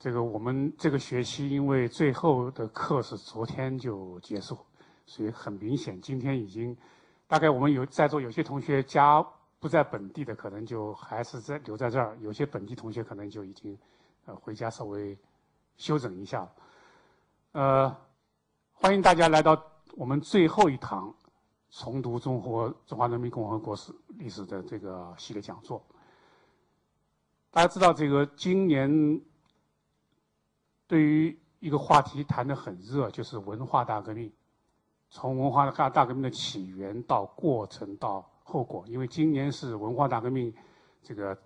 这个我们这个学期因为最后的课是昨天就结束，所以很明显今天已经，大概我们有在座有些同学家不在本地的，可能就还是在留在这儿；有些本地同学可能就已经呃回家稍微休整一下。呃，欢迎大家来到我们最后一堂重读中国中华人民共和国史历史的这个系列讲座。大家知道，这个今年对于一个话题谈得很热，就是文化大革命。从文化大大革命的起源到过程到后果，因为今年是文化大革命这个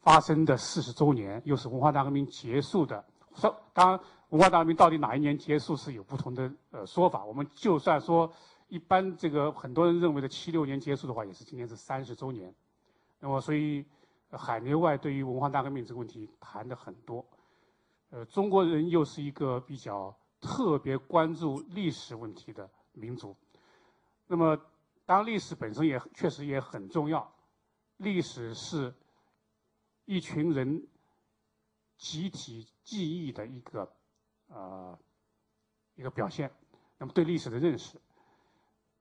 发生的四十周年，又是文化大革命结束的。说，当，文化大革命到底哪一年结束是有不同的呃说法。我们就算说一般这个很多人认为的七六年结束的话，也是今年是三十周年。那么，所以。海内外对于文化大革命这个问题谈的很多，呃，中国人又是一个比较特别关注历史问题的民族，那么当历史本身也确实也很重要，历史是一群人集体记忆的一个呃一个表现，那么对历史的认识。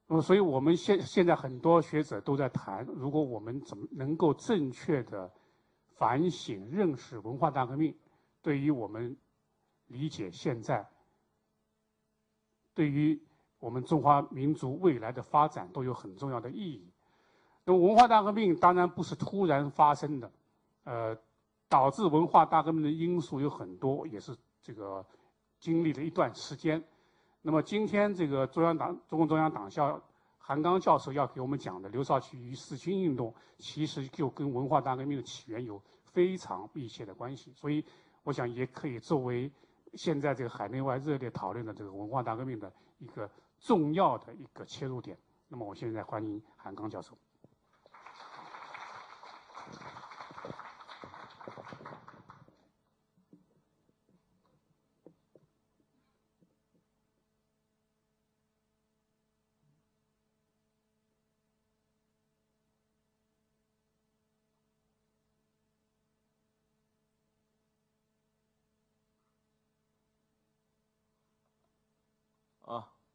那么，所以我们现现在很多学者都在谈，如果我们怎么能够正确的反省、认识文化大革命，对于我们理解现在，对于我们中华民族未来的发展都有很重要的意义。那么，文化大革命当然不是突然发生的，呃，导致文化大革命的因素有很多，也是这个经历了一段时间。那么今天这个中央党中共中央党校韩刚教授要给我们讲的刘少奇与四清运动，其实就跟文化大革命的起源有非常密切的关系，所以我想也可以作为现在这个海内外热烈讨论的这个文化大革命的一个重要的一个切入点。那么我现在欢迎韩刚教授。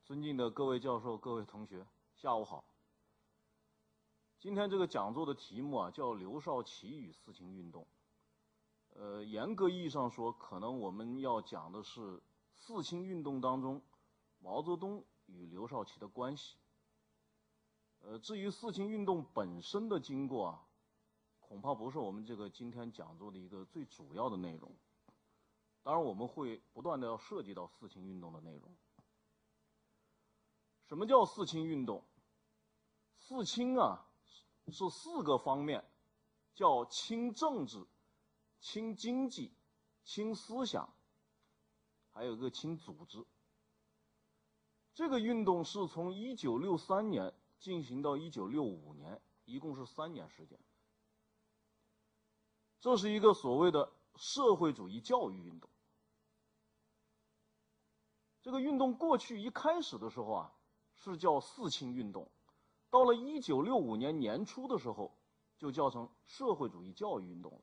尊敬的各位教授、各位同学，下午好。今天这个讲座的题目啊，叫“刘少奇与四清运动”。呃，严格意义上说，可能我们要讲的是四清运动当中毛泽东与刘少奇的关系。呃，至于四清运动本身的经过啊，恐怕不是我们这个今天讲座的一个最主要的内容。当然，我们会不断的要涉及到四清运动的内容。什么叫四清运动？四清啊，是四个方面，叫清政治、清经济、清思想，还有个清组织。这个运动是从一九六三年进行到一九六五年，一共是三年时间。这是一个所谓的社会主义教育运动。这个运动过去一开始的时候啊。是叫四清运动，到了一九六五年年初的时候，就叫成社会主义教育运动了，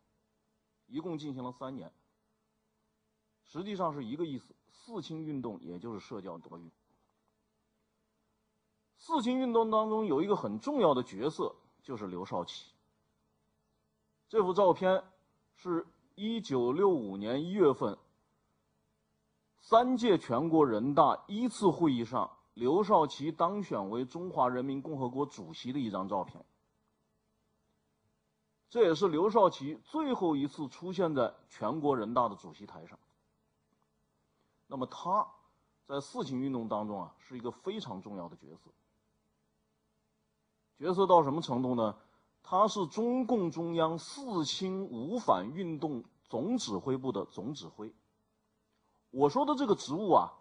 一共进行了三年。实际上是一个意思，四清运动也就是社教德育。四清运动当中有一个很重要的角色，就是刘少奇。这幅照片是一九六五年一月份，三届全国人大一次会议上。刘少奇当选为中华人民共和国主席的一张照片，这也是刘少奇最后一次出现在全国人大的主席台上。那么他在四清运动当中啊，是一个非常重要的角色。角色到什么程度呢？他是中共中央四清五反运动总指挥部的总指挥。我说的这个职务啊。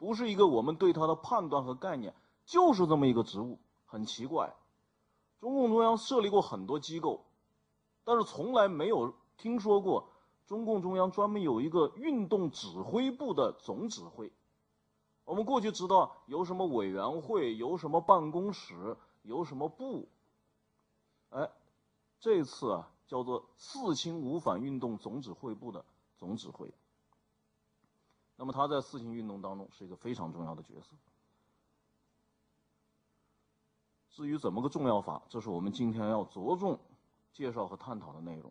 不是一个我们对他的判断和概念，就是这么一个职务，很奇怪。中共中央设立过很多机构，但是从来没有听说过中共中央专门有一个运动指挥部的总指挥。我们过去知道有什么委员会，有什么办公室，有什么部。哎，这次啊，叫做四清五反运动总指挥部的总指挥。那么他在四清运动当中是一个非常重要的角色。至于怎么个重要法，这是我们今天要着重介绍和探讨的内容。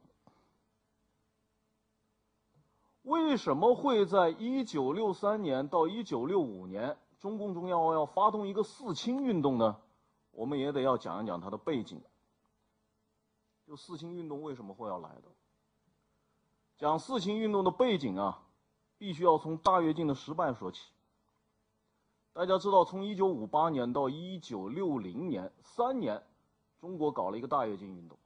为什么会在一九六三年到一九六五年，中共中央要发动一个四清运动呢？我们也得要讲一讲它的背景。就四清运动为什么会要来的？讲四清运动的背景啊，必须要从大跃进的失败说起。大家知道，从一九五八年到一九六零年三年，中国搞了一个大跃进运动。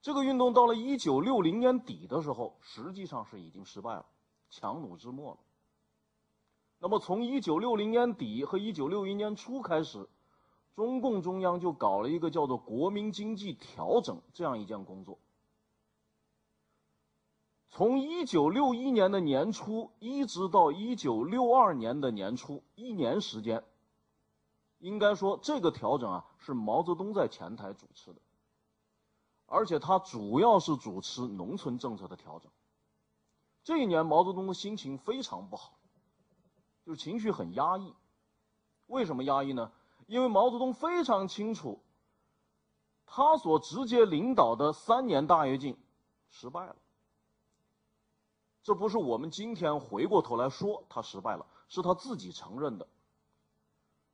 这个运动到了一九六零年底的时候，实际上是已经失败了，强弩之末了。那么，从一九六零年底和一九六一年初开始，中共中央就搞了一个叫做“国民经济调整”这样一件工作。从一九六一年的年初一直到一九六二年的年初，一年时间，应该说这个调整啊是毛泽东在前台主持的，而且他主要是主持农村政策的调整。这一年毛泽东的心情非常不好，就是情绪很压抑。为什么压抑呢？因为毛泽东非常清楚，他所直接领导的三年大跃进失败了。这不是我们今天回过头来说他失败了，是他自己承认的。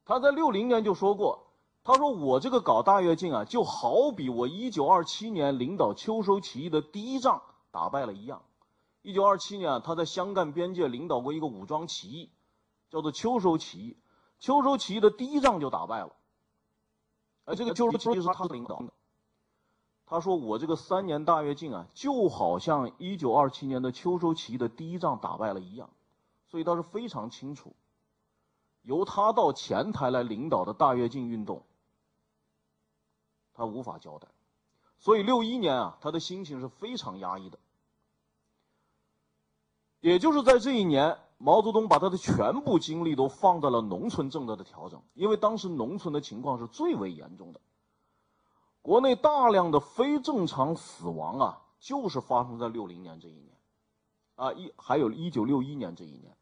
他在六零年就说过，他说我这个搞大跃进啊，就好比我一九二七年领导秋收起义的第一仗打败了一样。一九二七年啊，他在湘赣边界领导过一个武装起义，叫做秋收起义。秋收起义的第一仗就打败了，而这个秋收起义是他领导的。他说：“我这个三年大跃进啊，就好像一九二七年的秋收起义的第一仗打败了一样，所以他是非常清楚，由他到前台来领导的大跃进运动，他无法交代，所以六一年啊，他的心情是非常压抑的。也就是在这一年，毛泽东把他的全部精力都放在了农村政策的调整，因为当时农村的情况是最为严重的。”国内大量的非正常死亡啊，就是发生在六零年这一年，啊一还有一九六一年这一年。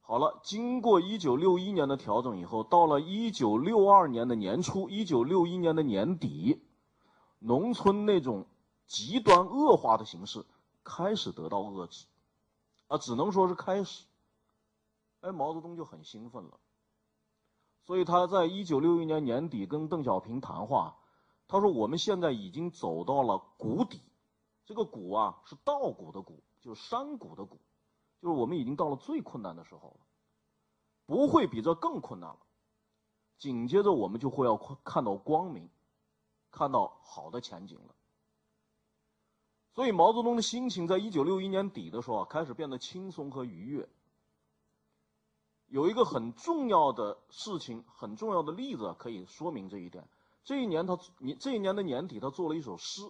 好了，经过一九六一年的调整以后，到了一九六二年的年初，一九六一年的年底，农村那种极端恶化的形势开始得到遏制，啊，只能说是开始。哎，毛泽东就很兴奋了。所以他在一九六一年年底跟邓小平谈话，他说：“我们现在已经走到了谷底，这个谷啊是稻谷的谷，就是山谷的谷，就是我们已经到了最困难的时候了，不会比这更困难了。紧接着我们就会要看到光明，看到好的前景了。”所以毛泽东的心情在一九六一年底的时候啊，开始变得轻松和愉悦。有一个很重要的事情，很重要的例子可以说明这一点。这一年他年这一年的年底，他做了一首诗。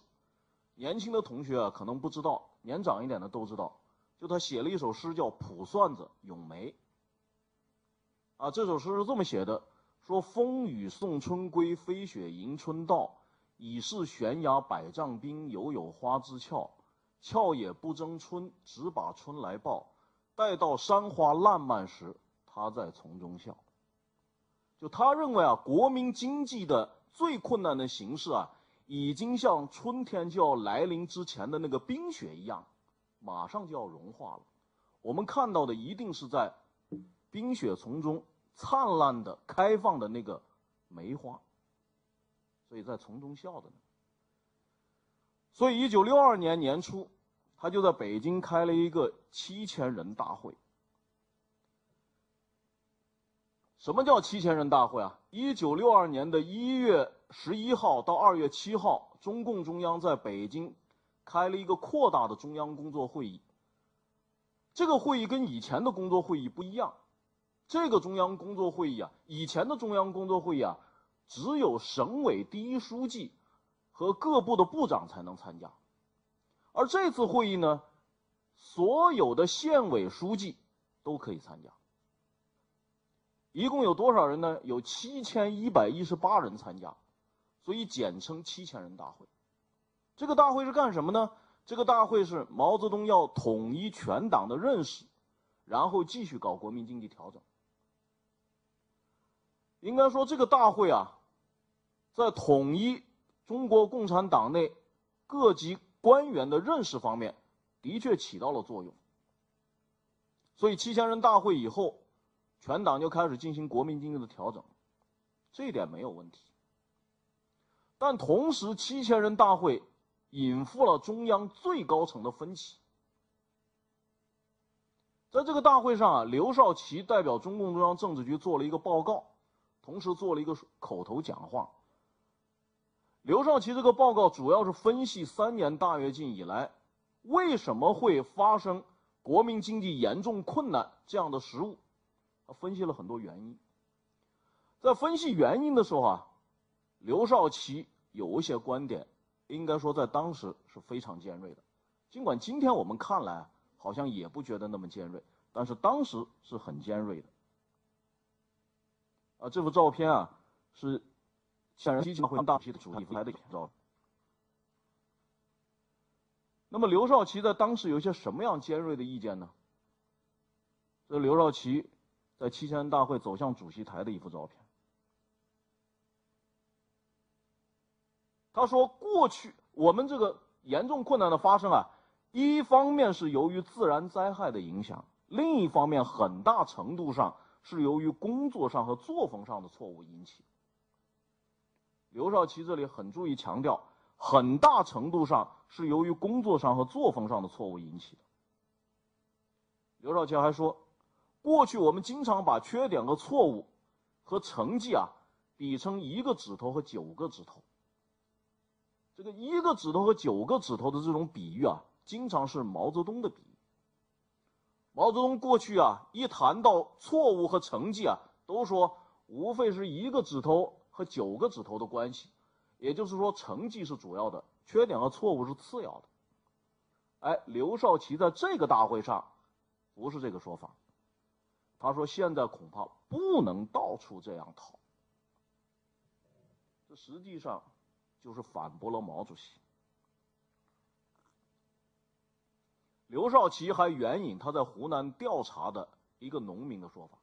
年轻的同学啊，可能不知道；年长一点的都知道。就他写了一首诗，叫《卜算子·咏梅》。啊，这首诗是这么写的：说风雨送春归，飞雪迎春到。已是悬崖百丈冰，犹有花枝俏。俏也不争春，只把春来报。待到山花烂漫时。他在从中笑。就他认为啊，国民经济的最困难的形势啊，已经像春天就要来临之前的那个冰雪一样，马上就要融化了。我们看到的一定是在冰雪丛中灿烂的开放的那个梅花，所以在从中笑的呢。所以，一九六二年年初，他就在北京开了一个七千人大会。什么叫七千人大会啊？一九六二年的一月十一号到二月七号，中共中央在北京开了一个扩大的中央工作会议。这个会议跟以前的工作会议不一样，这个中央工作会议啊，以前的中央工作会议啊，只有省委第一书记和各部的部长才能参加，而这次会议呢，所有的县委书记都可以参加。一共有多少人呢？有七千一百一十八人参加，所以简称七千人大会。这个大会是干什么呢？这个大会是毛泽东要统一全党的认识，然后继续搞国民经济调整。应该说，这个大会啊，在统一中国共产党内各级官员的认识方面，的确起到了作用。所以七千人大会以后，全党就开始进行国民经济的调整，这一点没有问题。但同时，七千人大会引发了中央最高层的分歧。在这个大会上啊，刘少奇代表中共中央政治局做了一个报告。同时做了一个口头讲话。刘少奇这个报告主要是分析三年大跃进以来为什么会发生国民经济严重困难这样的实物，他分析了很多原因。在分析原因的时候啊，刘少奇有一些观点，应该说在当时是非常尖锐的，尽管今天我们看来好像也不觉得那么尖锐，但是当时是很尖锐的。啊，这幅照片啊，是显然激会大批的主力来的照。那么刘少奇在当时有一些什么样尖锐的意见呢？这刘少奇在七千人大会走向主席台的一幅照片。他说：“过去我们这个严重困难的发生啊，一方面是由于自然灾害的影响，另一方面很大程度上。”是由于工作上和作风上的错误引起。刘少奇这里很注意强调，很大程度上是由于工作上和作风上的错误引起的。刘少奇还说，过去我们经常把缺点和错误和成绩啊比成一个指头和九个指头。这个一个指头和九个指头的这种比喻啊，经常是毛泽东的比喻。毛泽东过去啊，一谈到错误和成绩啊，都说无非是一个指头和九个指头的关系，也就是说成绩是主要的，缺点和错误是次要的。哎，刘少奇在这个大会上不是这个说法，他说现在恐怕不能到处这样讨，这实际上就是反驳了毛主席。刘少奇还援引他在湖南调查的一个农民的说法：，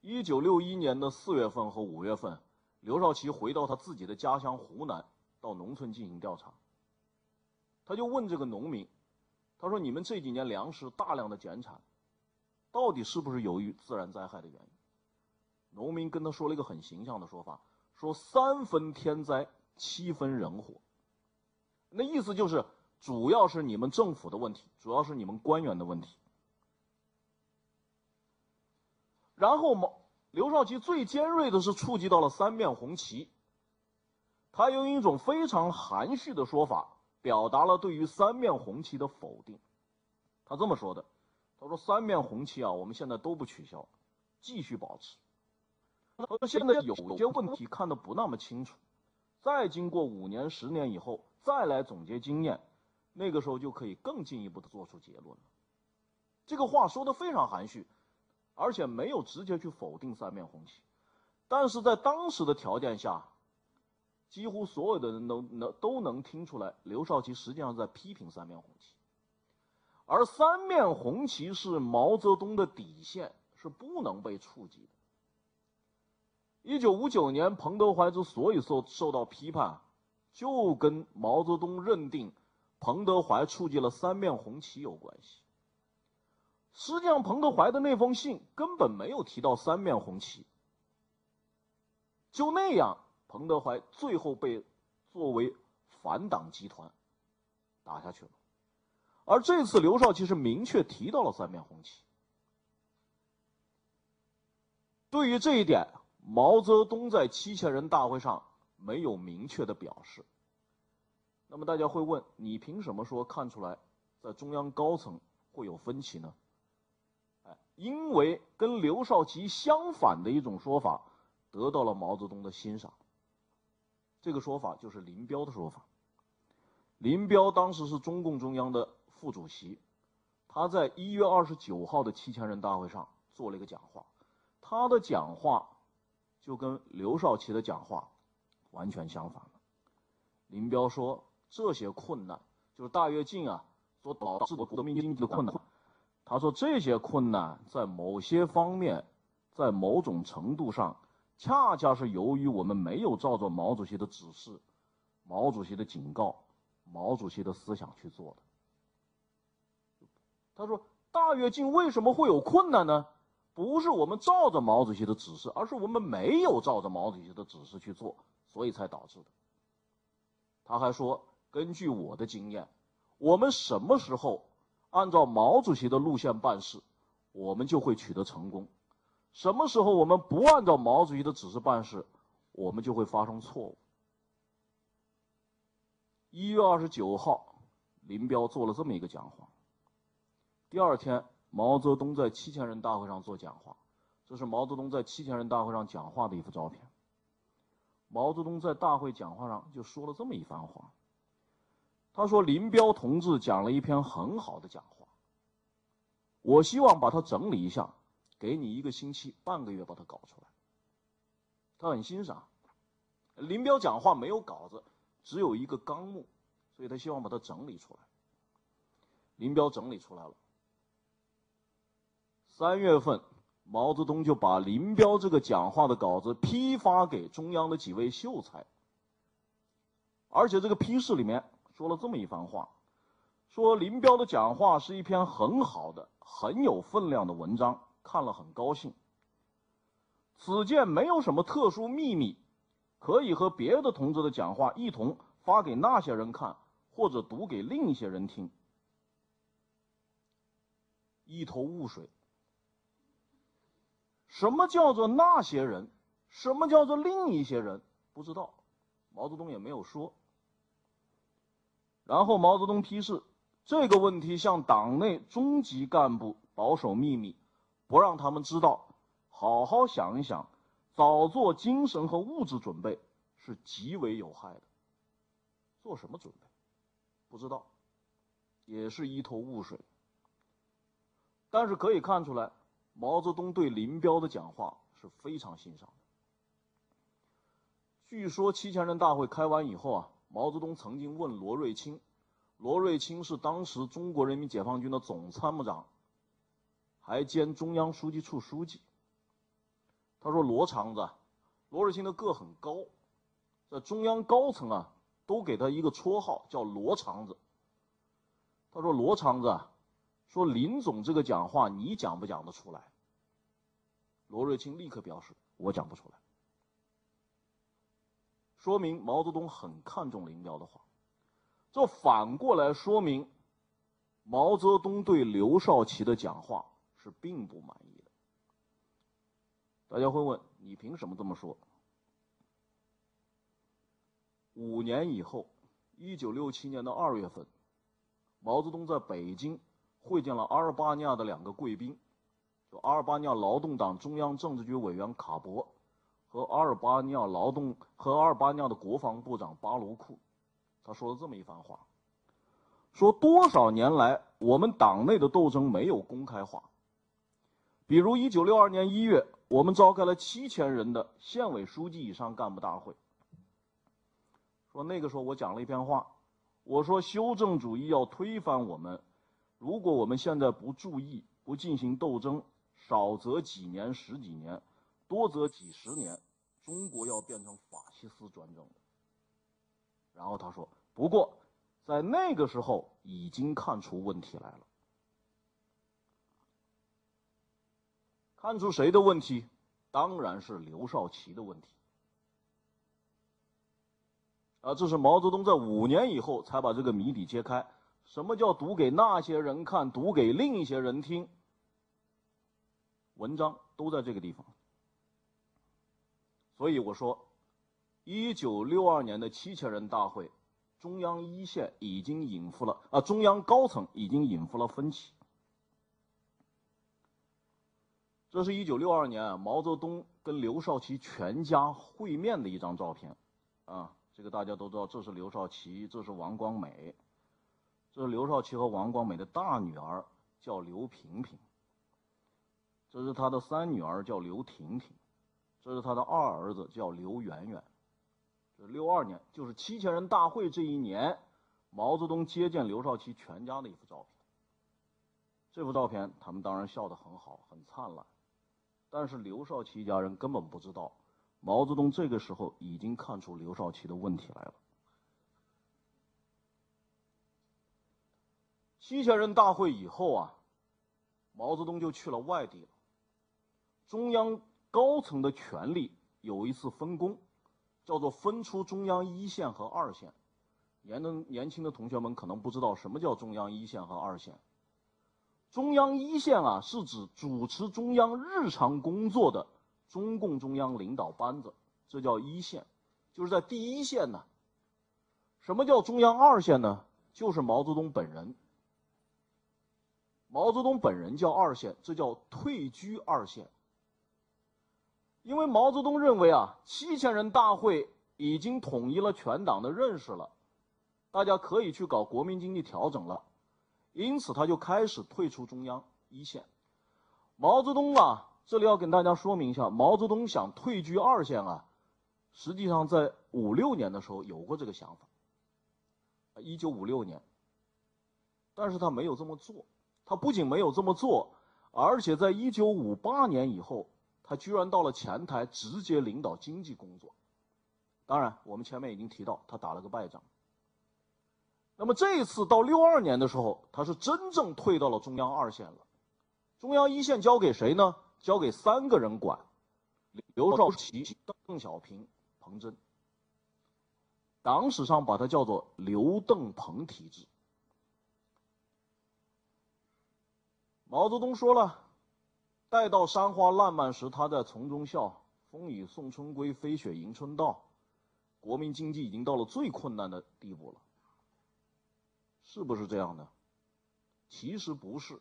一九六一年的四月份和五月份，刘少奇回到他自己的家乡湖南，到农村进行调查。他就问这个农民：“他说你们这几年粮食大量的减产，到底是不是由于自然灾害的原因？”农民跟他说了一个很形象的说法：“说三分天灾，七分人祸。”那意思就是。主要是你们政府的问题，主要是你们官员的问题。然后毛刘少奇最尖锐的是触及到了三面红旗，他用一种非常含蓄的说法，表达了对于三面红旗的否定。他这么说的：“他说三面红旗啊，我们现在都不取消，继续保持。他说现在有些问题看得不那么清楚，再经过五年、十年以后，再来总结经验。”那个时候就可以更进一步的做出结论了。这个话说的非常含蓄，而且没有直接去否定三面红旗，但是在当时的条件下，几乎所有的人都能都能听出来，刘少奇实际上在批评三面红旗，而三面红旗是毛泽东的底线，是不能被触及的。一九五九年，彭德怀之所以受受到批判，就跟毛泽东认定。彭德怀触及了三面红旗有关系。实际上，彭德怀的那封信根本没有提到三面红旗。就那样，彭德怀最后被作为反党集团打下去了。而这次刘少奇是明确提到了三面红旗。对于这一点，毛泽东在七千人大会上没有明确的表示。那么大家会问，你凭什么说看出来，在中央高层会有分歧呢？哎，因为跟刘少奇相反的一种说法，得到了毛泽东的欣赏。这个说法就是林彪的说法。林彪当时是中共中央的副主席，他在一月二十九号的七千人大会上做了一个讲话，他的讲话就跟刘少奇的讲话完全相反了。林彪说。这些困难就是大跃进啊所导致的国民经济的困难。他说这些困难在某些方面，在某种程度上，恰恰是由于我们没有照着毛主席的指示、毛主席的警告、毛主席的思想去做的。他说大跃进为什么会有困难呢？不是我们照着毛主席的指示，而是我们没有照着毛主席的指示去做，所以才导致的。他还说，根据我的经验，我们什么时候按照毛主席的路线办事，我们就会取得成功；什么时候我们不按照毛主席的指示办事，我们就会发生错误。一月二十九号，林彪做了这么一个讲话。第二天。毛泽东在七千人大会上做讲话，这是毛泽东在七千人大会上讲话的一幅照片。毛泽东在大会讲话上就说了这么一番话。他说：“林彪同志讲了一篇很好的讲话，我希望把它整理一下，给你一个星期、半个月把它搞出来。”他很欣赏林彪讲话没有稿子，只有一个纲目，所以他希望把它整理出来。林彪整理出来了。三月份，毛泽东就把林彪这个讲话的稿子批发给中央的几位秀才，而且这个批示里面说了这么一番话，说林彪的讲话是一篇很好的、很有分量的文章，看了很高兴。此件没有什么特殊秘密，可以和别的同志的讲话一同发给那些人看，或者读给另一些人听。一头雾水。什么叫做那些人？什么叫做另一些人？不知道，毛泽东也没有说。然后毛泽东批示，这个问题向党内中级干部保守秘密，不让他们知道。好好想一想，早做精神和物质准备是极为有害的。做什么准备？不知道，也是一头雾水。但是可以看出来。毛泽东对林彪的讲话是非常欣赏的。据说七千人大会开完以后啊，毛泽东曾经问罗瑞卿，罗瑞卿是当时中国人民解放军的总参谋长，还兼中央书记处书记。他说：“罗长子，罗瑞卿的个很高，在中央高层啊，都给他一个绰号叫罗长子。”他说：“罗长子。”说林总这个讲话你讲不讲得出来？罗瑞卿立刻表示我讲不出来。说明毛泽东很看重林彪的话，这反过来说明毛泽东对刘少奇的讲话是并不满意的。大家会问你凭什么这么说？五年以后，一九六七年的二月份，毛泽东在北京。会见了阿尔巴尼亚的两个贵宾，就阿尔巴尼亚劳动党中央政治局委员卡博和阿尔巴尼亚劳动和阿尔巴尼亚的国防部长巴罗库。他说了这么一番话：说多少年来我们党内的斗争没有公开化。比如一九六二年一月，我们召开了七千人的县委书记以上干部大会。说那个时候我讲了一篇话，我说修正主义要推翻我们。如果我们现在不注意、不进行斗争，少则几年、十几年，多则几十年，中国要变成法西斯专政。然后他说：“不过，在那个时候已经看出问题来了。看出谁的问题？当然是刘少奇的问题。啊，这是毛泽东在五年以后才把这个谜底揭开。”什么叫读给那些人看，读给另一些人听？文章都在这个地方。所以我说，一九六二年的七千人大会，中央一线已经引发了啊，中央高层已经引发了分歧。这是一九六二年毛泽东跟刘少奇全家会面的一张照片，啊，这个大家都知道，这是刘少奇，这是王光美。这是刘少奇和王光美的大女儿，叫刘萍萍。这是他的三女儿，叫刘婷婷。这是他的二儿子，叫刘媛媛。这六二年，就是七千人大会这一年，毛泽东接见刘少奇全家的一幅照片。这幅照片，他们当然笑得很好，很灿烂。但是刘少奇一家人根本不知道，毛泽东这个时候已经看出刘少奇的问题来了。七千人大会以后啊，毛泽东就去了外地了。中央高层的权力有一次分工，叫做分出中央一线和二线。年的年轻的同学们可能不知道什么叫中央一线和二线。中央一线啊，是指主持中央日常工作的中共中央领导班子，这叫一线，就是在第一线呢。什么叫中央二线呢？就是毛泽东本人。毛泽东本人叫二线，这叫退居二线。因为毛泽东认为啊，七千人大会已经统一了全党的认识了，大家可以去搞国民经济调整了，因此他就开始退出中央一线。毛泽东啊，这里要跟大家说明一下，毛泽东想退居二线啊，实际上在五六年的时候有过这个想法。一九五六年，但是他没有这么做。他不仅没有这么做，而且在一九五八年以后，他居然到了前台直接领导经济工作。当然，我们前面已经提到，他打了个败仗。那么这一次到六二年的时候，他是真正退到了中央二线了。中央一线交给谁呢？交给三个人管：刘少奇、邓小平、彭真。党史上把它叫做“刘邓彭体制”。毛泽东说了：“待到山花烂漫时，他在丛中笑；风雨送春归，飞雪迎春到。”国民经济已经到了最困难的地步了，是不是这样的？其实不是。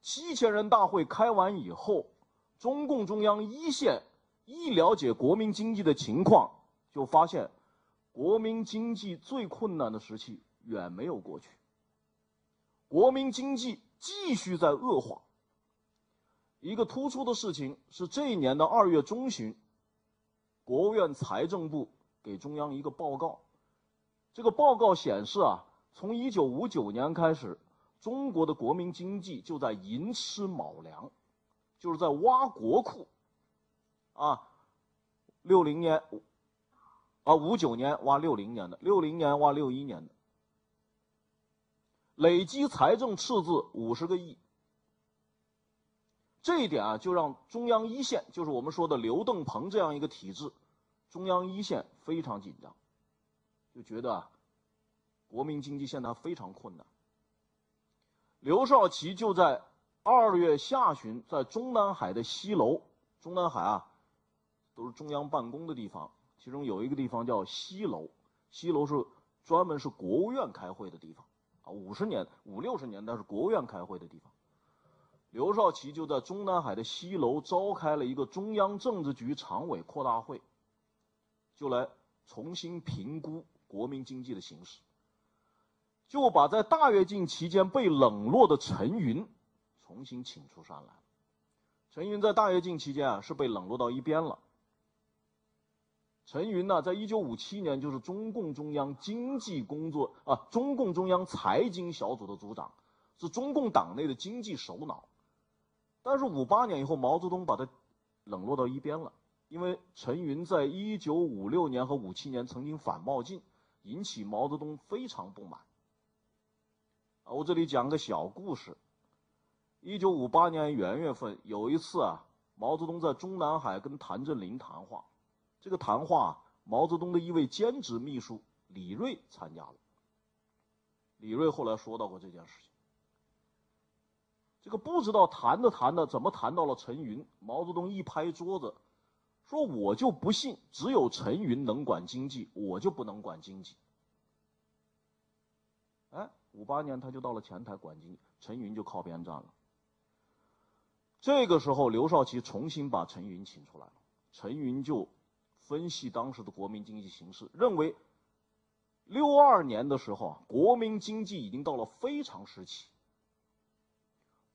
七千人大会开完以后，中共中央一线一了解国民经济的情况，就发现国民经济最困难的时期远没有过去，国民经济。继续在恶化。一个突出的事情是，这一年的二月中旬，国务院财政部给中央一个报告。这个报告显示啊，从一九五九年开始，中国的国民经济就在寅吃卯粮，就是在挖国库。啊，六零年，啊五九年挖六零年的，六零年挖六一年的。累积财政赤字五十个亿，这一点啊，就让中央一线，就是我们说的刘邓鹏这样一个体制，中央一线非常紧张，就觉得啊，国民经济现在非常困难。刘少奇就在二月下旬，在中南海的西楼，中南海啊，都是中央办公的地方，其中有一个地方叫西楼，西楼是专门是国务院开会的地方。啊，五十年五六十年代是国务院开会的地方。刘少奇就在中南海的西楼召开了一个中央政治局常委扩大会，就来重新评估国民经济的形势，就把在大跃进期间被冷落的陈云重新请出山来。陈云在大跃进期间啊是被冷落到一边了。陈云呢，在一九五七年就是中共中央经济工作啊，中共中央财经小组的组长，是中共党内的经济首脑。但是五八年以后，毛泽东把他冷落到一边了，因为陈云在一九五六年和五七年曾经反冒进，引起毛泽东非常不满。啊，我这里讲个小故事。一九五八年元月份，有一次啊，毛泽东在中南海跟谭震林谈话。这个谈话，毛泽东的一位兼职秘书李锐参加了。李锐后来说到过这件事情。这个不知道谈着谈着怎么谈到了陈云，毛泽东一拍桌子，说：“我就不信只有陈云能管经济，我就不能管经济。”哎，五八年他就到了前台管经济，陈云就靠边站了。这个时候，刘少奇重新把陈云请出来了，陈云就。分析当时的国民经济形势，认为六二年的时候啊，国民经济已经到了非常时期，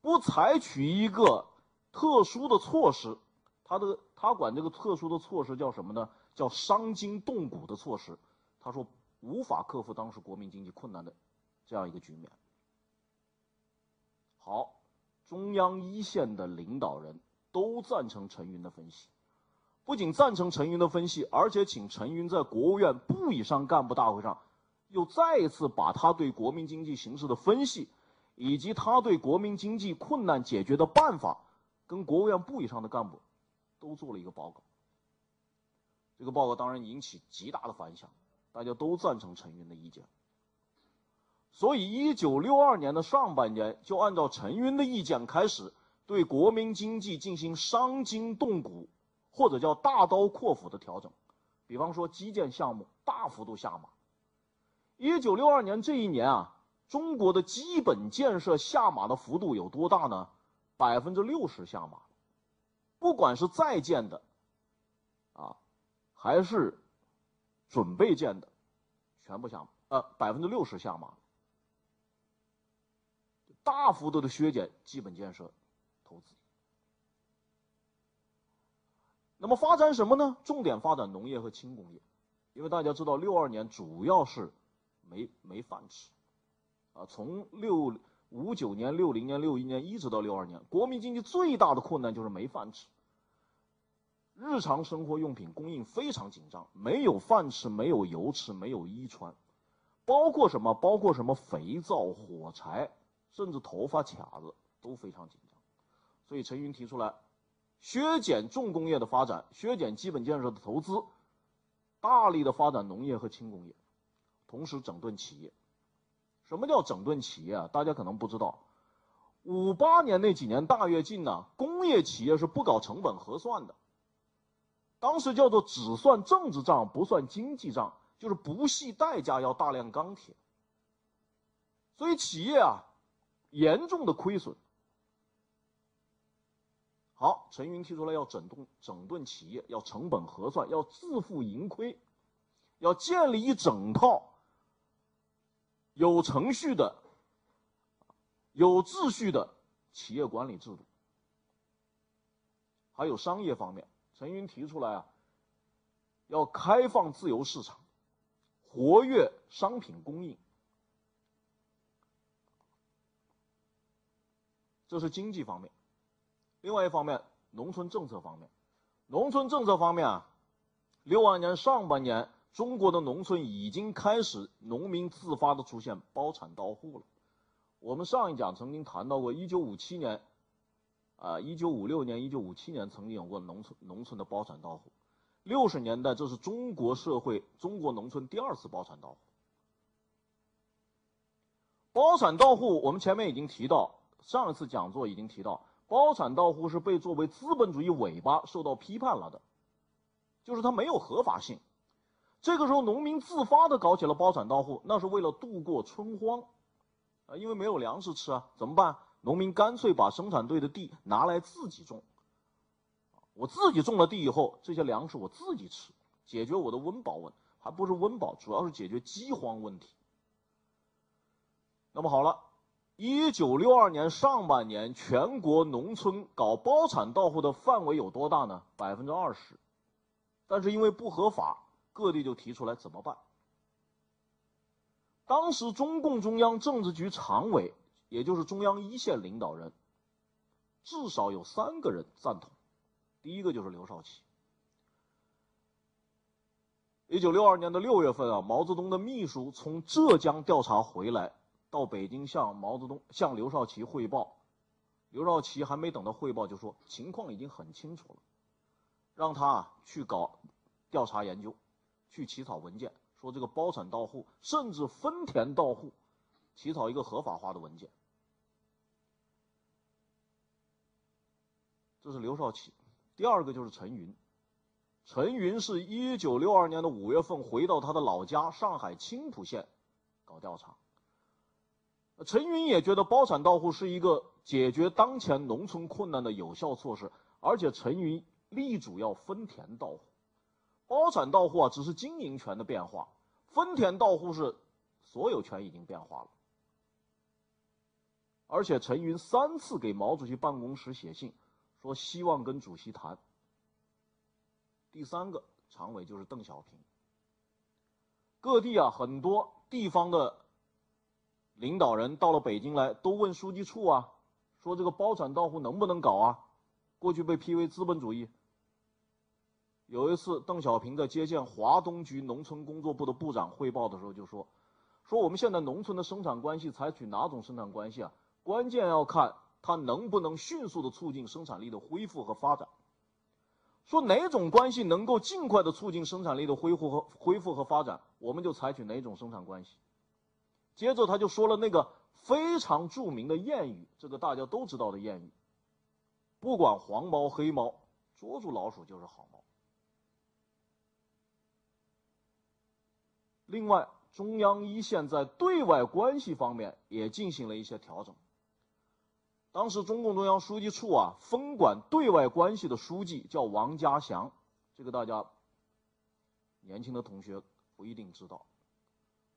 不采取一个特殊的措施，他的他管这个特殊的措施叫什么呢？叫伤筋动骨的措施。他说无法克服当时国民经济困难的这样一个局面。好，中央一线的领导人都赞成陈云的分析，不仅赞成陈云的分析，而且请陈云在国务院部以上干部大会上，又再一次把他对国民经济形势的分析，以及他对国民经济困难解决的办法，跟国务院部以上的干部都做了一个报告。这个报告当然引起极大的反响，大家都赞成陈云的意见。所以，一九六二年的上半年就按照陈云的意见开始对国民经济进行伤筋动骨，或者叫大刀阔斧的调整。比方说，基建项目大幅度下马。一九六二年这一年啊，中国的基本建设下马的幅度有多大呢？百分之六十下马，不管是在建的，啊，还是准备建的，全部下马，呃，百分之六十下马。大幅度的削减基本建设投资，那么发展什么呢？重点发展农业和轻工业，因为大家知道，六二年主要是没没饭吃，啊，从六五九年、六零年、六一年一直到六二年，国民经济最大的困难就是没饭吃，日常生活用品供应非常紧张，没有饭吃，没有油吃，没有衣穿，包括什么？包括什么？肥皂、火柴。甚至头发卡子都非常紧张，所以陈云提出来，削减重工业的发展，削减基本建设的投资，大力的发展农业和轻工业，同时整顿企业。什么叫整顿企业啊？大家可能不知道，五八年那几年大跃进呢，工业企业是不搞成本核算的，当时叫做只算政治账不算经济账，就是不计代价要大量钢铁，所以企业啊。严重的亏损。好，陈云提出来要整顿整顿企业，要成本核算，要自负盈亏，要建立一整套有程序的、有秩序的企业管理制度。还有商业方面，陈云提出来啊，要开放自由市场，活跃商品供应。这是经济方面，另外一方面，农村政策方面，农村政策方面啊，六二年上半年，中国的农村已经开始农民自发的出现包产到户了。我们上一讲曾经谈到过，一九五七年，啊，一九五六年、一九五七年曾经有过农村农村的包产到户。六十年代，这是中国社会、中国农村第二次包产到户。包产到户，我们前面已经提到。上一次讲座已经提到，包产到户是被作为资本主义尾巴受到批判了的，就是它没有合法性。这个时候，农民自发的搞起了包产到户，那是为了度过春荒，啊，因为没有粮食吃啊，怎么办？农民干脆把生产队的地拿来自己种，我自己种了地以后，这些粮食我自己吃，解决我的温饱问，还不是温饱，主要是解决饥荒问题。那么好了。一九六二年上半年，全国农村搞包产到户的范围有多大呢？百分之二十。但是因为不合法，各地就提出来怎么办？当时中共中央政治局常委，也就是中央一线领导人，至少有三个人赞同。第一个就是刘少奇。一九六二年的六月份啊，毛泽东的秘书从浙江调查回来。到北京向毛泽东、向刘少奇汇报，刘少奇还没等到汇报，就说情况已经很清楚了，让他去搞调查研究，去起草文件，说这个包产到户，甚至分田到户，起草一个合法化的文件。这是刘少奇，第二个就是陈云，陈云是一九六二年的五月份回到他的老家上海青浦县搞调查。陈云也觉得包产到户是一个解决当前农村困难的有效措施，而且陈云力主要分田到户。包产到户啊，只是经营权的变化，分田到户是所有权已经变化了。而且陈云三次给毛主席办公室写信，说希望跟主席谈。第三个常委就是邓小平。各地啊很多地方的领导人到了北京来，都问书记处啊，说这个包产到户能不能搞啊？过去被批为资本主义。有一次，邓小平在接见华东局农村工作部的部长汇报的时候就说：“说我们现在农村的生产关系采取哪种生产关系啊？关键要看它能不能迅速的促进生产力的恢复和发展。说哪种关系能够尽快的促进生产力的恢复和恢复和发展，我们就采取哪种生产关系。”接着他就说了那个非常著名的谚语，这个大家都知道的谚语：“不管黄猫黑猫，捉住老鼠就是好猫。”另外，中央一线在对外关系方面也进行了一些调整。当时中共中央书记处啊，分管对外关系的书记叫王家祥，这个大家年轻的同学不一定知道。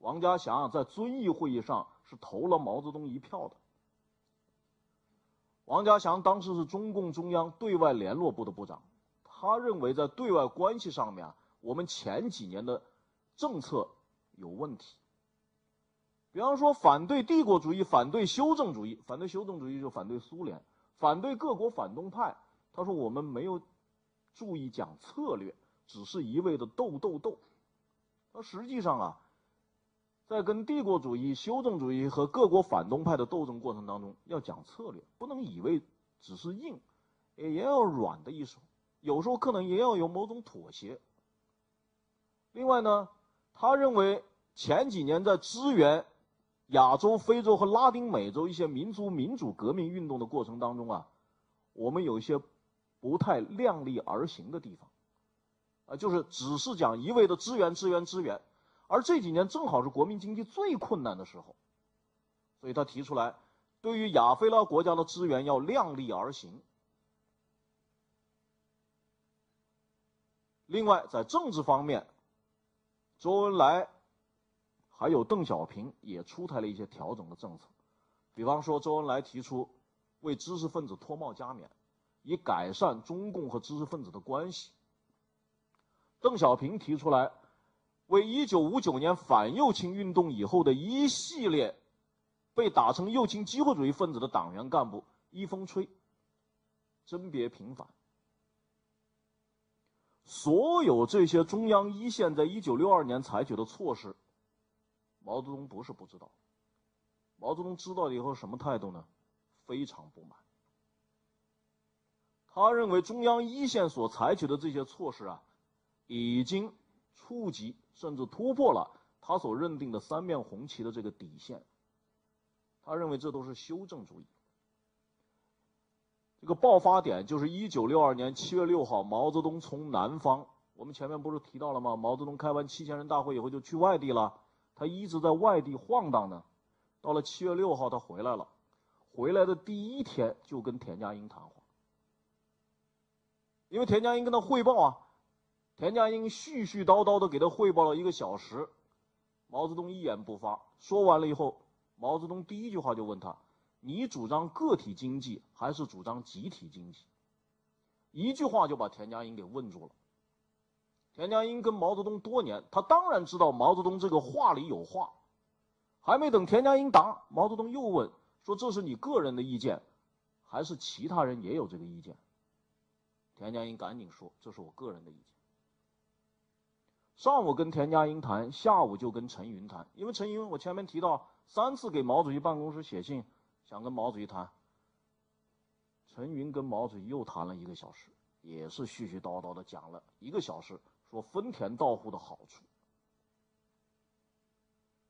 王家祥在遵义会议上是投了毛泽东一票的。王家祥当时是中共中央对外联络部的部长，他认为在对外关系上面啊，我们前几年的政策。有问题，比方说反对帝国主义，反对修正主义，反对修正主义就反对苏联，反对各国反动派。他说我们没有注意讲策略，只是一味的斗斗斗。那实际上啊，在跟帝国主义、修正主义和各国反动派的斗争过程当中，要讲策略，不能以为只是硬，也要软的一手，有时候可能也要有某种妥协。另外呢。他认为前几年在支援亚洲、非洲和拉丁美洲一些民族民主革命运动的过程当中啊，我们有一些不太量力而行的地方，啊，就是只是讲一味的支援、支援、支援，而这几年正好是国民经济最困难的时候，所以他提出来，对于亚非拉国家的支援要量力而行。另外，在政治方面。周恩来，还有邓小平也出台了一些调整的政策，比方说，周恩来提出为知识分子脱帽加冕，以改善中共和知识分子的关系；邓小平提出来为一九五九年反右倾运动以后的一系列被打成右倾机会主义分子的党员干部一风吹，甄别平反。所有这些中央一线在一九六二年采取的措施，毛泽东不是不知道。毛泽东知道了以后什么态度呢？非常不满。他认为中央一线所采取的这些措施啊，已经触及甚至突破了他所认定的三面红旗的这个底线。他认为这都是修正主义。这个爆发点就是一九六二年七月六号，毛泽东从南方，我们前面不是提到了吗？毛泽东开完七千人大会以后就去外地了，他一直在外地晃荡呢。到了七月六号，他回来了，回来的第一天就跟田家英谈话，因为田家英跟他汇报啊，田家英絮絮叨叨的给他汇报了一个小时，毛泽东一言不发。说完了以后，毛泽东第一句话就问他。你主张个体经济还是主张集体经济？一句话就把田家英给问住了。田家英跟毛泽东多年，他当然知道毛泽东这个话里有话。还没等田家英答，毛泽东又问说：“这是你个人的意见，还是其他人也有这个意见？”田家英赶紧说：“这是我个人的意见。”上午跟田家英谈，下午就跟陈云谈，因为陈云我前面提到三次给毛主席办公室写信。想跟毛主席谈，陈云跟毛主席又谈了一个小时，也是絮絮叨叨的讲了一个小时，说分田到户的好处。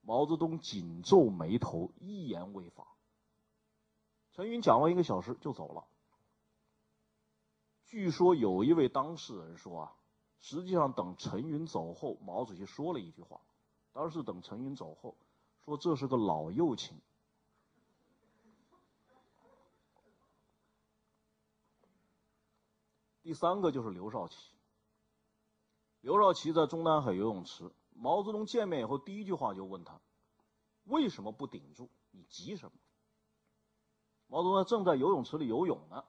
毛泽东紧皱眉头，一言未发。陈云讲完一个小时就走了。据说有一位当事人说啊，实际上等陈云走后，毛主席说了一句话，当时等陈云走后，说这是个老右倾。第三个就是刘少奇。刘少奇在中南海游泳池，毛泽东见面以后，第一句话就问他：“为什么不顶住？你急什么？”毛泽东正在游泳池里游泳呢，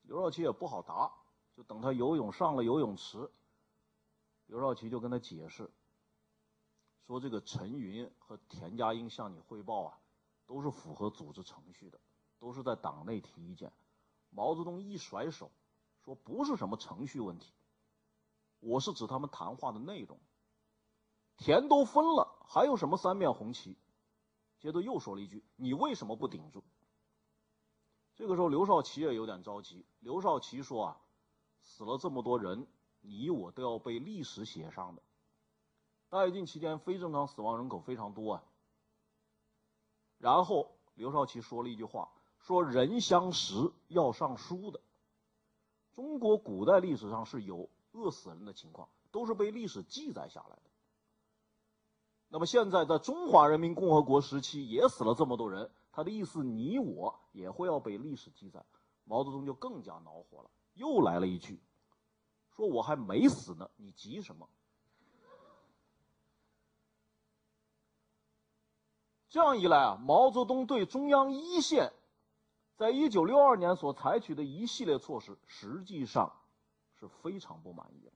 刘少奇也不好答，就等他游泳上了游泳池，刘少奇就跟他解释：“说这个陈云和田家英向你汇报啊，都是符合组织程序的，都是在党内提意见。毛泽东一甩手，说不是什么程序问题，我是指他们谈话的内容。田都分了，还有什么三面红旗？接着又说了一句：“你为什么不顶住？”这个时候，刘少奇也有点着急。刘少奇说：“啊，死了这么多人，你我都要被历史写上的。大跃进期间，非正常死亡人口非常多啊。”然后刘少奇说了一句话：“说人相识要上书的。中国古代历史上是有饿死人的情况，都是被历史记载下来的。那么现在在中华人民共和国时期也死了这么多人。”他的意思，你我也会要被历史记载。毛泽东就更加恼火了，又来了一句：“说我还没死呢，你急什么？”这样一来啊，毛泽东对中央一线在一九六二年所采取的一系列措施，实际上是非常不满意的。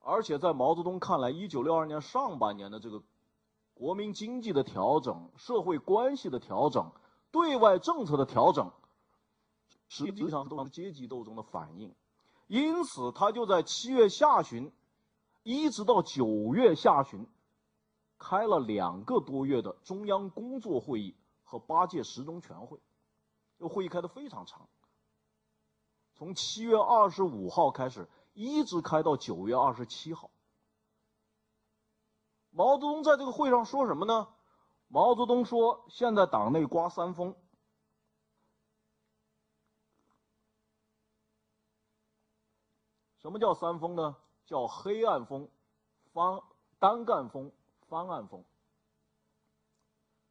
而且在毛泽东看来，一九六二年上半年的这个。国民经济的调整、社会关系的调整、对外政策的调整，实际上都是阶级斗争的反应。因此，他就在七月下旬，一直到九月下旬，开了两个多月的中央工作会议和八届十中全会。这会议开得非常长，从七月二十五号开始，一直开到九月二十七号。毛泽东在这个会上说什么呢？毛泽东说：“现在党内刮三风。什么叫三风呢？叫黑暗风、方单干风、方案风。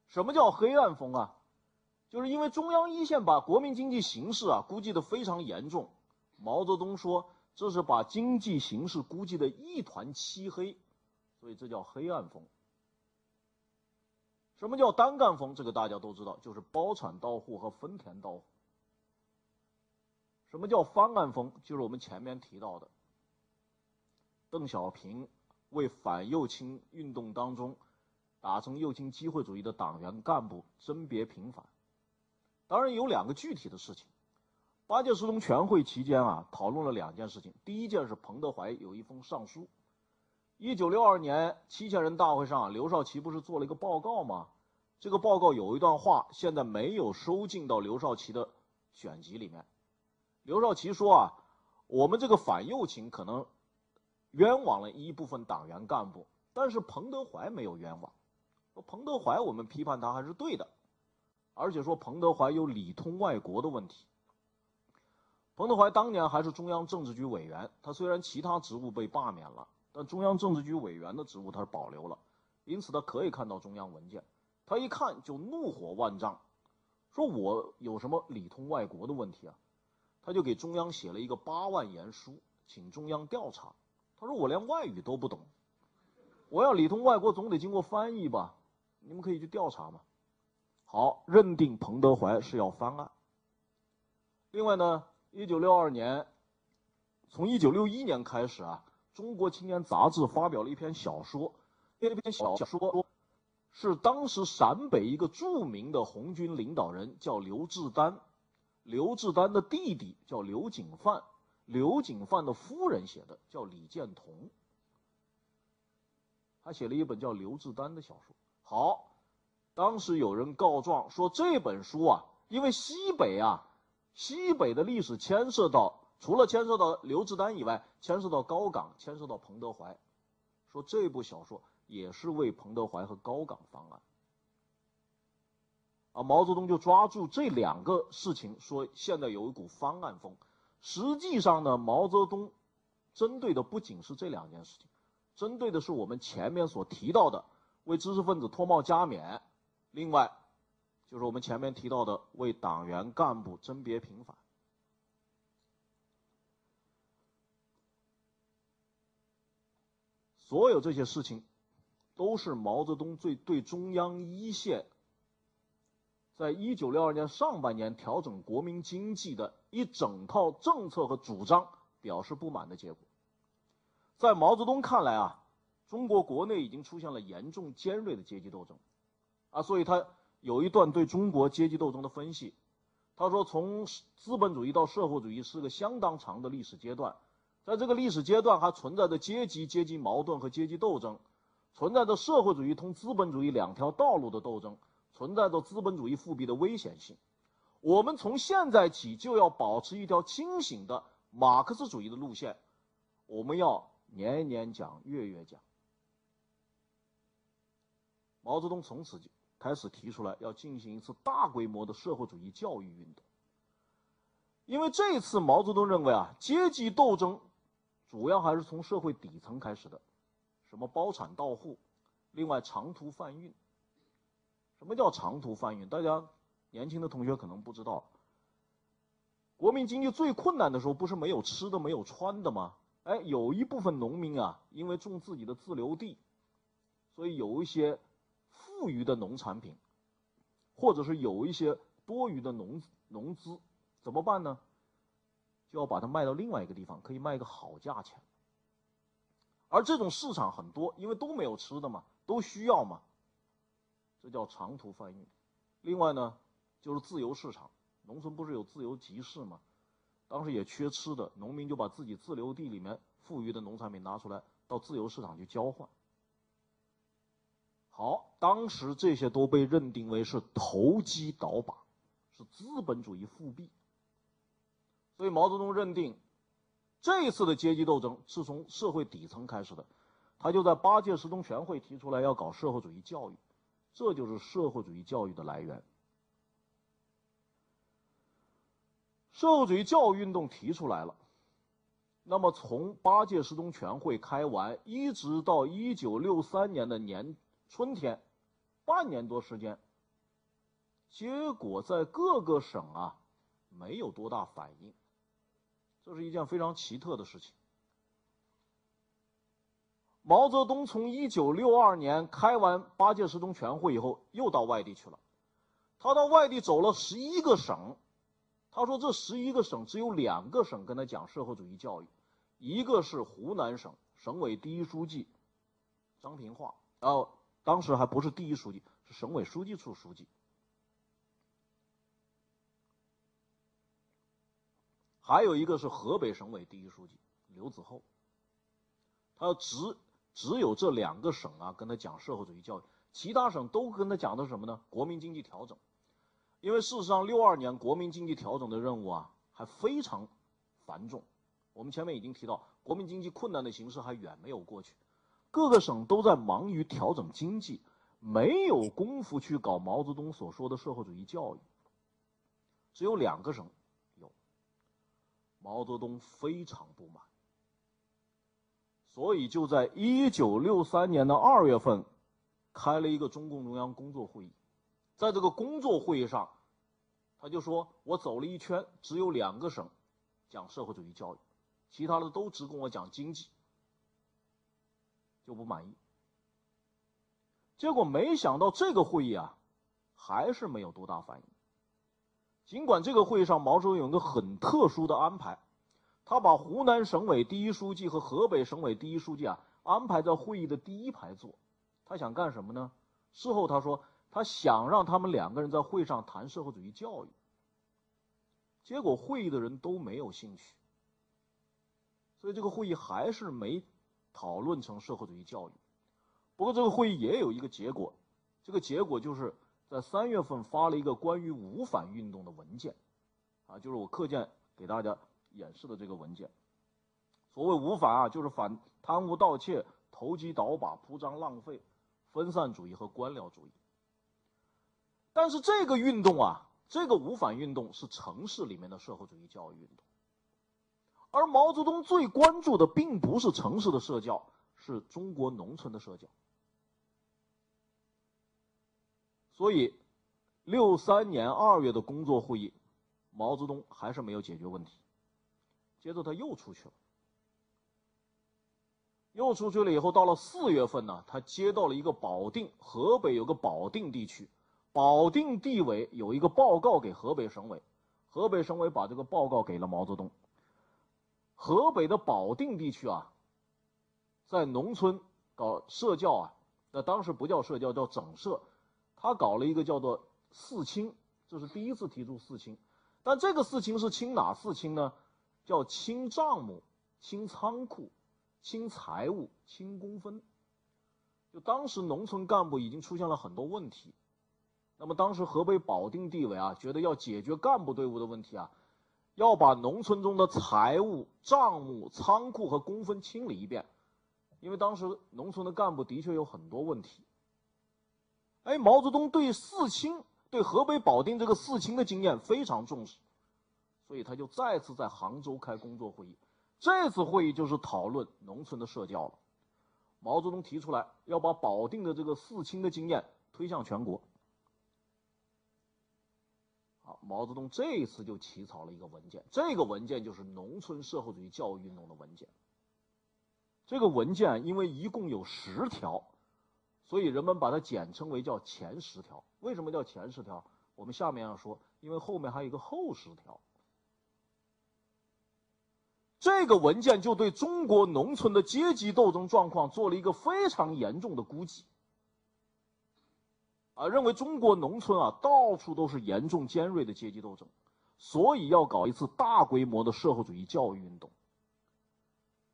什么叫黑暗风啊？就是因为中央一线把国民经济形势啊估计的非常严重。毛泽东说，这是把经济形势估计的一团漆黑。”所以这叫黑暗风。什么叫单干风？这个大家都知道，就是包产到户和分田到户。什么叫方案风？就是我们前面提到的，邓小平为反右倾运动当中打成右倾机会主义的党员干部甄别平反。当然有两个具体的事情。八届十中全会期间啊，讨论了两件事情。第一件是彭德怀有一封上书。一九六二年七千人大会上，刘少奇不是做了一个报告吗？这个报告有一段话，现在没有收进到刘少奇的选集里面。刘少奇说啊，我们这个反右倾可能冤枉了一部分党员干部，但是彭德怀没有冤枉。说彭德怀我们批判他还是对的，而且说彭德怀有里通外国的问题。彭德怀当年还是中央政治局委员，他虽然其他职务被罢免了。但中央政治局委员的职务他是保留了，因此他可以看到中央文件。他一看就怒火万丈，说我有什么里通外国的问题啊？他就给中央写了一个八万言书，请中央调查。他说我连外语都不懂，我要里通外国总得经过翻译吧？你们可以去调查嘛。好，认定彭德怀是要翻案。另外呢，一九六二年，从一九六一年开始啊。中国青年杂志发表了一篇小说，这篇小说是当时陕北一个著名的红军领导人叫刘志丹，刘志丹的弟弟叫刘景范，刘景范的夫人写的叫李建彤，他写了一本叫刘志丹的小说。好，当时有人告状说这本书啊，因为西北啊，西北的历史牵涉到。除了牵涉到刘志丹以外，牵涉到高岗，牵涉到彭德怀，说这部小说也是为彭德怀和高岗方案。毛泽东就抓住这两个事情说，现在有一股方案风。实际上呢，毛泽东针对的不仅是这两件事情，针对的是我们前面所提到的为知识分子脱帽加冕，另外就是我们前面提到的为党员干部甄别平反。所有这些事情，都是毛泽东最对中央一线，在一九六二年上半年调整国民经济的一整套政策和主张表示不满的结果。在毛泽东看来啊，中国国内已经出现了严重尖锐的阶级斗争，啊，所以他有一段对中国阶级斗争的分析。他说，从资本主义到社会主义是个相当长的历史阶段，在这个历史阶段还存在着阶级、阶级矛盾和阶级斗争，存在着社会主义同资本主义两条道路的斗争，存在着资本主义复辟的危险性。我们从现在起就要保持一条清醒的马克思主义的路线，我们要年年讲，月月讲。毛泽东从此就开始提出来要进行一次大规模的社会主义教育运动，因为这次毛泽东认为啊，阶级斗争主要还是从社会底层开始的，什么包产到户，另外长途贩运。什么叫长途贩运？大家年轻的同学可能不知道，国民经济最困难的时候，不是没有吃的、没有穿的吗？哎，有一部分农民啊，因为种自己的自留地，所以有一些。富余的农产品，或者是有一些多余的农农资，怎么办呢？就要把它卖到另外一个地方，可以卖个好价钱。而这种市场很多，因为都没有吃的嘛，都需要嘛，这叫长途贩运。另外呢，就是自由市场，农村不是有自由集市吗？当时也缺吃的，农民就把自己自留地里面富余的农产品拿出来，到自由市场去交换。好，当时这些都被认定为是投机倒把，是资本主义复辟。所以毛泽东认定，这次的阶级斗争是从社会底层开始的，他就在八届十中全会提出来要搞社会主义教育，这就是社会主义教育的来源。社会主义教育运动提出来了，那么从八届十中全会开完，一直到一九六三年的年。春天，半年多时间，结果在各个省啊，没有多大反应，这是一件非常奇特的事情。毛泽东从一九六二年开完八届十中全会以后，又到外地去了。他到外地走了十一个省，他说这十一个省只有两个省跟他讲社会主义教育，一个是湖南省省委第一书记张平化，然后。当时还不是第一书记，是省委书记处书记。还有一个是河北省委第一书记刘子厚。他直只有这两个省啊，跟他讲社会主义教育，其他省都跟他讲的是什么呢？国民经济调整。因为事实上，六二年国民经济调整的任务啊，还非常繁重。我们前面已经提到，国民经济困难的形势还远没有过去。各个省都在忙于调整经济，没有功夫去搞毛泽东所说的社会主义教育。只有两个省有。毛泽东非常不满，所以就在一九六三年的二月份，开了一个中共中央工作会议。在这个工作会议上，他就说：“我走了一圈，只有两个省讲社会主义教育，其他的都只跟我讲经济。”就不满意，结果没想到这个会议啊，还是没有多大反应。尽管这个会议上毛泽东有一个很特殊的安排，他把湖南省委第一书记和河北省委第一书记啊安排在会议的第一排坐，他想干什么呢？事后他说，他想让他们两个人在会上谈社会主义教育。结果会议的人都没有兴趣，所以这个会议还是没。讨论成社会主义教育，不过这个会议也有一个结果，这个结果就是在三月份发了一个关于五反运动的文件，啊，就是我课件给大家演示的这个文件。所谓五反啊，就是反贪污盗窃、投机倒把、铺张浪费、分散主义和官僚主义。但是这个运动啊，这个五反运动是城市里面的社会主义教育运动。而毛泽东最关注的并不是城市的社教，是中国农村的社教。所以，六三年二月的工作会议，毛泽东还是没有解决问题。接着他又出去了，又出去了以后，到了四月份呢，他接到了一个保定，河北有个保定地区，保定地委有一个报告给河北省委，河北省委把这个报告给了毛泽东。河北的保定地区啊，在农村搞社教啊，那当时不叫社教，叫整社，他搞了一个叫做四清，这是第一次提出四清，但这个四清是清哪四清呢？叫清账目、清仓库、清财务、清公分。就当时农村干部已经出现了很多问题，那么当时河北保定地委啊，觉得要解决干部队伍的问题啊，要把农村中的财务、账目、仓库和公分清理一遍，因为当时农村的干部的确有很多问题。哎，毛泽东对四清、对河北保定这个四清的经验非常重视，所以他就再次在杭州开工作会议，这次会议就是讨论农村的社教了。毛泽东提出来要把保定的这个四清的经验推向全国。好，毛泽东这一次就起草了一个文件，这个文件就是农村社会主义教育运动的文件。这个文件因为一共有十条，所以人们把它简称为叫前十条。为什么叫前十条？我们下面要说，因为后面还有一个后十条。这个文件就对中国农村的阶级斗争状况做了一个非常严重的估计，啊，认为中国农村啊到处都是严重尖锐的阶级斗争，所以要搞一次大规模的社会主义教育运动。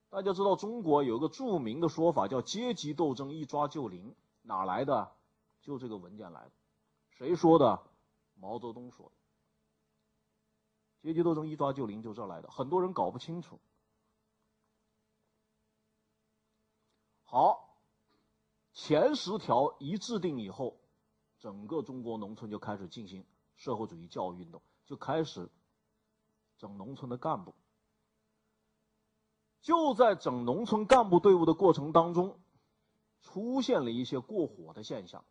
大家知道，中国有一个著名的说法叫“阶级斗争一抓就灵”，哪来的？就这个文件来的。谁说的？毛泽东说的。阶级斗争一抓就灵，就这来的。很多人搞不清楚。好，前十条一制定以后，整个中国农村就开始进行社会主义教育运动，就开始整农村的干部。就在整农村干部队伍的过程当中，出现了一些过火的现象，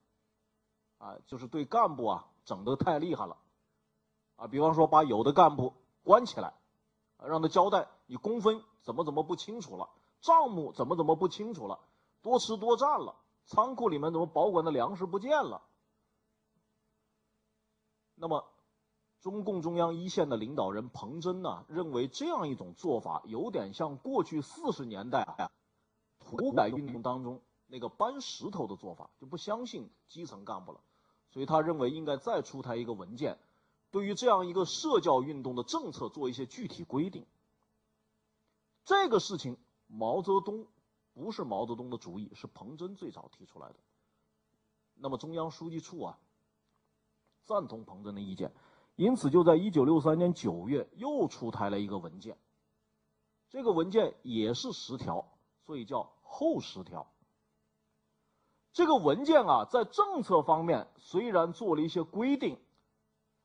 啊，就是对干部啊整得太厉害了。啊，比方说把有的干部关起来，让他交代你工分怎么怎么不清楚了，账目怎么怎么不清楚了，多吃多占了，仓库里面怎么保管的粮食不见了。那么，中共中央一线的领导人彭真呢，认为这样一种做法有点像过去四十年代啊土改运动当中那个搬石头的做法，就不相信基层干部了，所以他认为应该再出台一个文件。对于这样一个社教运动的政策做一些具体规定，这个事情毛泽东不是毛泽东的主意，是彭真最早提出来的。那么中央书记处啊赞同彭真的意见，因此就在一九六三年九月又出台了一个文件，这个文件也是十条，所以叫后十条。这个文件啊在政策方面虽然做了一些规定。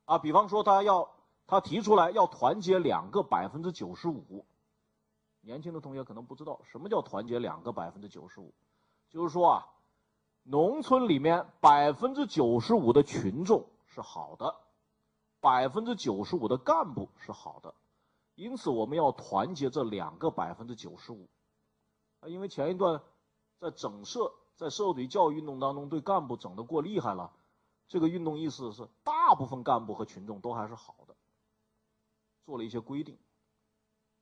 啊，比方说他要他提出来要团结两个百分之九十五，年轻的同学可能不知道什么叫团结两个百分之九十五，就是说啊，农村里面百分之九十五的群众是好的，百分之九十五的干部是好的，因此我们要团结这两个百分之九十五，啊，因为前一段在整社在社会主义教育运动当中对干部整的过厉害了。这个运动意思是，大部分干部和群众都还是好的，做了一些规定，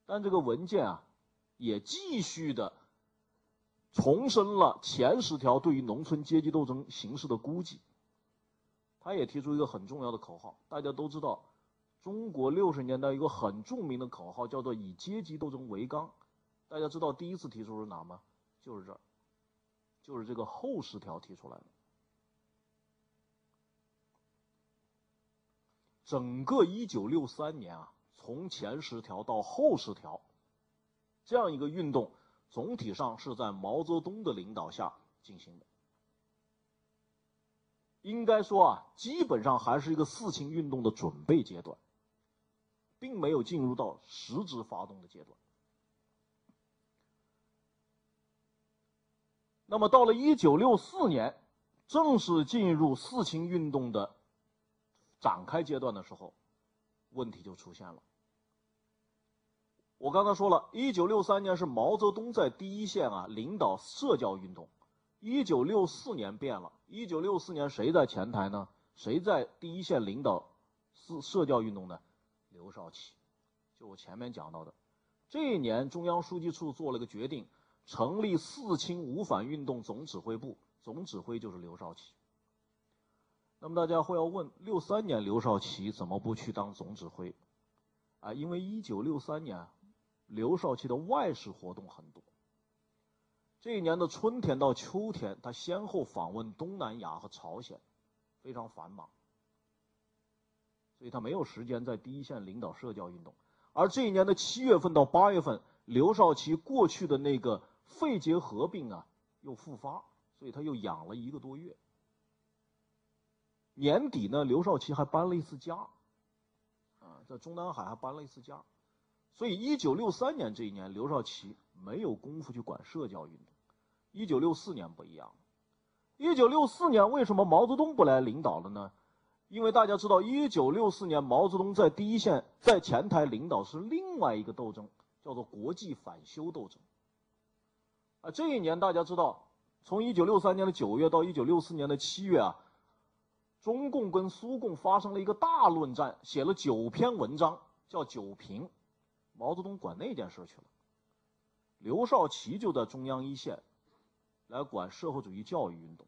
但这个文件啊，也继续的重申了前十条对于农村阶级斗争形势的估计。他也提出一个很重要的口号，大家都知道，中国六十年代一个很著名的口号叫做“以阶级斗争为纲”。大家知道第一次提出是哪吗？就是这儿，就是这个后十条提出来的。整个一九六三年啊，从前十条到后十条，这样一个运动，总体上是在毛泽东的领导下进行的。应该说啊，基本上还是一个四清运动的准备阶段，并没有进入到实质发动的阶段。那么到了一九六四年，正式进入四清运动的。展开阶段的时候，问题就出现了。我刚才说了，一九六三年是毛泽东在第一线啊领导社教运动，一九六四年变了，一九六四年谁在前台呢？谁在第一线领导社社教运动呢？刘少奇，就我前面讲到的，这一年中央书记处做了个决定，成立四清五反运动总指挥部，总指挥就是刘少奇。那么大家会要问，六三年刘少奇怎么不去当总指挥？啊，因为一九六三年，刘少奇的外事活动很多。这一年的春天到秋天，他先后访问东南亚和朝鲜，非常繁忙，所以他没有时间在第一线领导社教运动。而这一年的七月份到八月份，刘少奇过去的那个肺结核病啊又复发，所以他又养了一个多月。年底呢，刘少奇还搬了一次家，啊，在中南海还搬了一次家，所以一九六三年这一年，刘少奇没有功夫去管社教运动。一九六四年不一样，一九六四年为什么毛泽东不来领导了呢？因为大家知道，一九六四年毛泽东在第一线在前台领导是另外一个斗争，叫做国际反修斗争。啊，这一年大家知道，从一九六三年的九月到一九六四年的七月啊。中共跟苏共发生了一个大论战，写了九篇文章，叫《九评》。毛泽东管那件事去了，刘少奇就在中央一线，来管社会主义教育运动。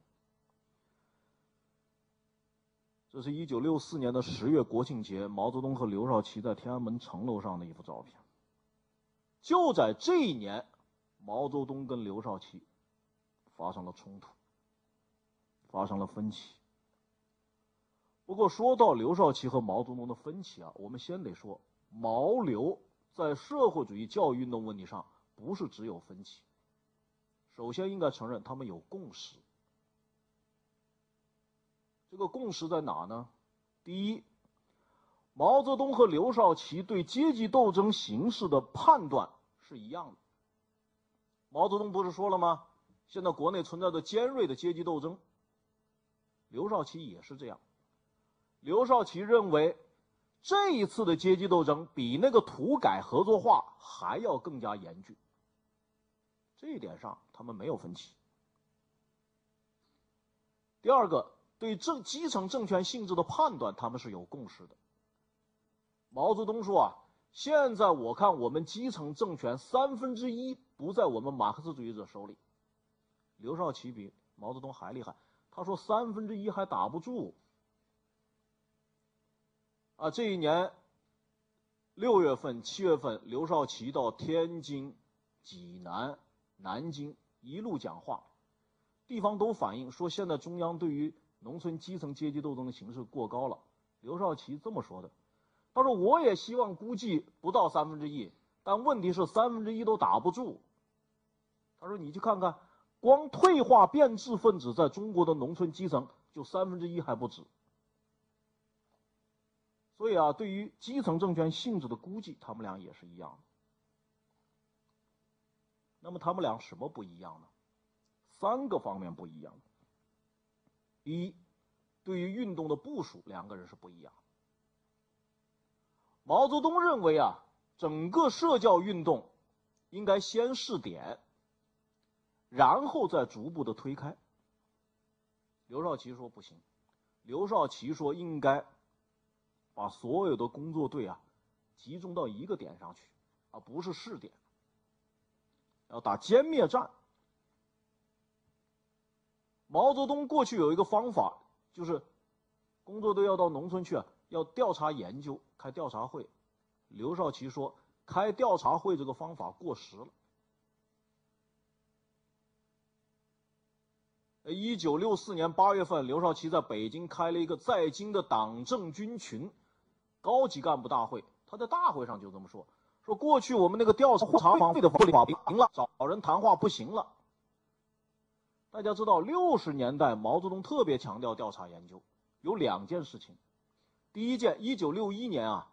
这是一九六四年的十月国庆节，毛泽东和刘少奇在天安门城楼上的一幅照片。就在这一年，毛泽东跟刘少奇发生了冲突，发生了分歧。不过说到刘少奇和毛泽东的分歧啊，我们先得说毛刘在社会主义教育运动问题上不是只有分歧。首先应该承认他们有共识。这个共识在哪呢？第一，毛泽东和刘少奇对阶级斗争形势的判断是一样的。毛泽东不是说了吗？现在国内存在着尖锐的阶级斗争。刘少奇也是这样。刘少奇认为，这一次的阶级斗争比那个土改合作化还要更加严峻。这一点上，他们没有分歧。第二个，对政基层政权性质的判断，他们是有共识的。毛泽东说啊，现在我看我们基层政权三分之一不在我们马克思主义者手里。刘少奇比毛泽东还厉害，他说三分之一还打不住。啊，这一年六月份、七月份，刘少奇到天津、济南、南京一路讲话，地方都反映说，现在中央对于农村基层阶级斗争的形势过高了。刘少奇这么说的，他说：“我也希望估计不到三分之一，但问题是三分之一都打不住。”他说：“你去看看，光退化变质分子在中国的农村基层就三分之一还不止。”所以啊，对于基层政权性质的估计，他们俩也是一样的。那么他们俩什么不一样呢？三个方面不一样。一，对于运动的部署，两个人是不一样。毛泽东认为啊，整个社教运动应该先试点，然后再逐步的推开。刘少奇说不行，刘少奇说应该。把所有的工作队啊，集中到一个点上去，而不是试点。要打歼灭战。毛泽东过去有一个方法，就是工作队要到农村去啊，要调查研究，开调查会。刘少奇说，开调查会这个方法过时了。一九六四年八月份，刘少奇在北京开了一个在京的党政军群。高级干部大会，他在大会上就这么说：说过去我们那个调查会的方法不行了，找人谈话不行了。大家知道，六十年代毛泽东特别强调调查研究，有两件事情。第一件，一九六一年啊，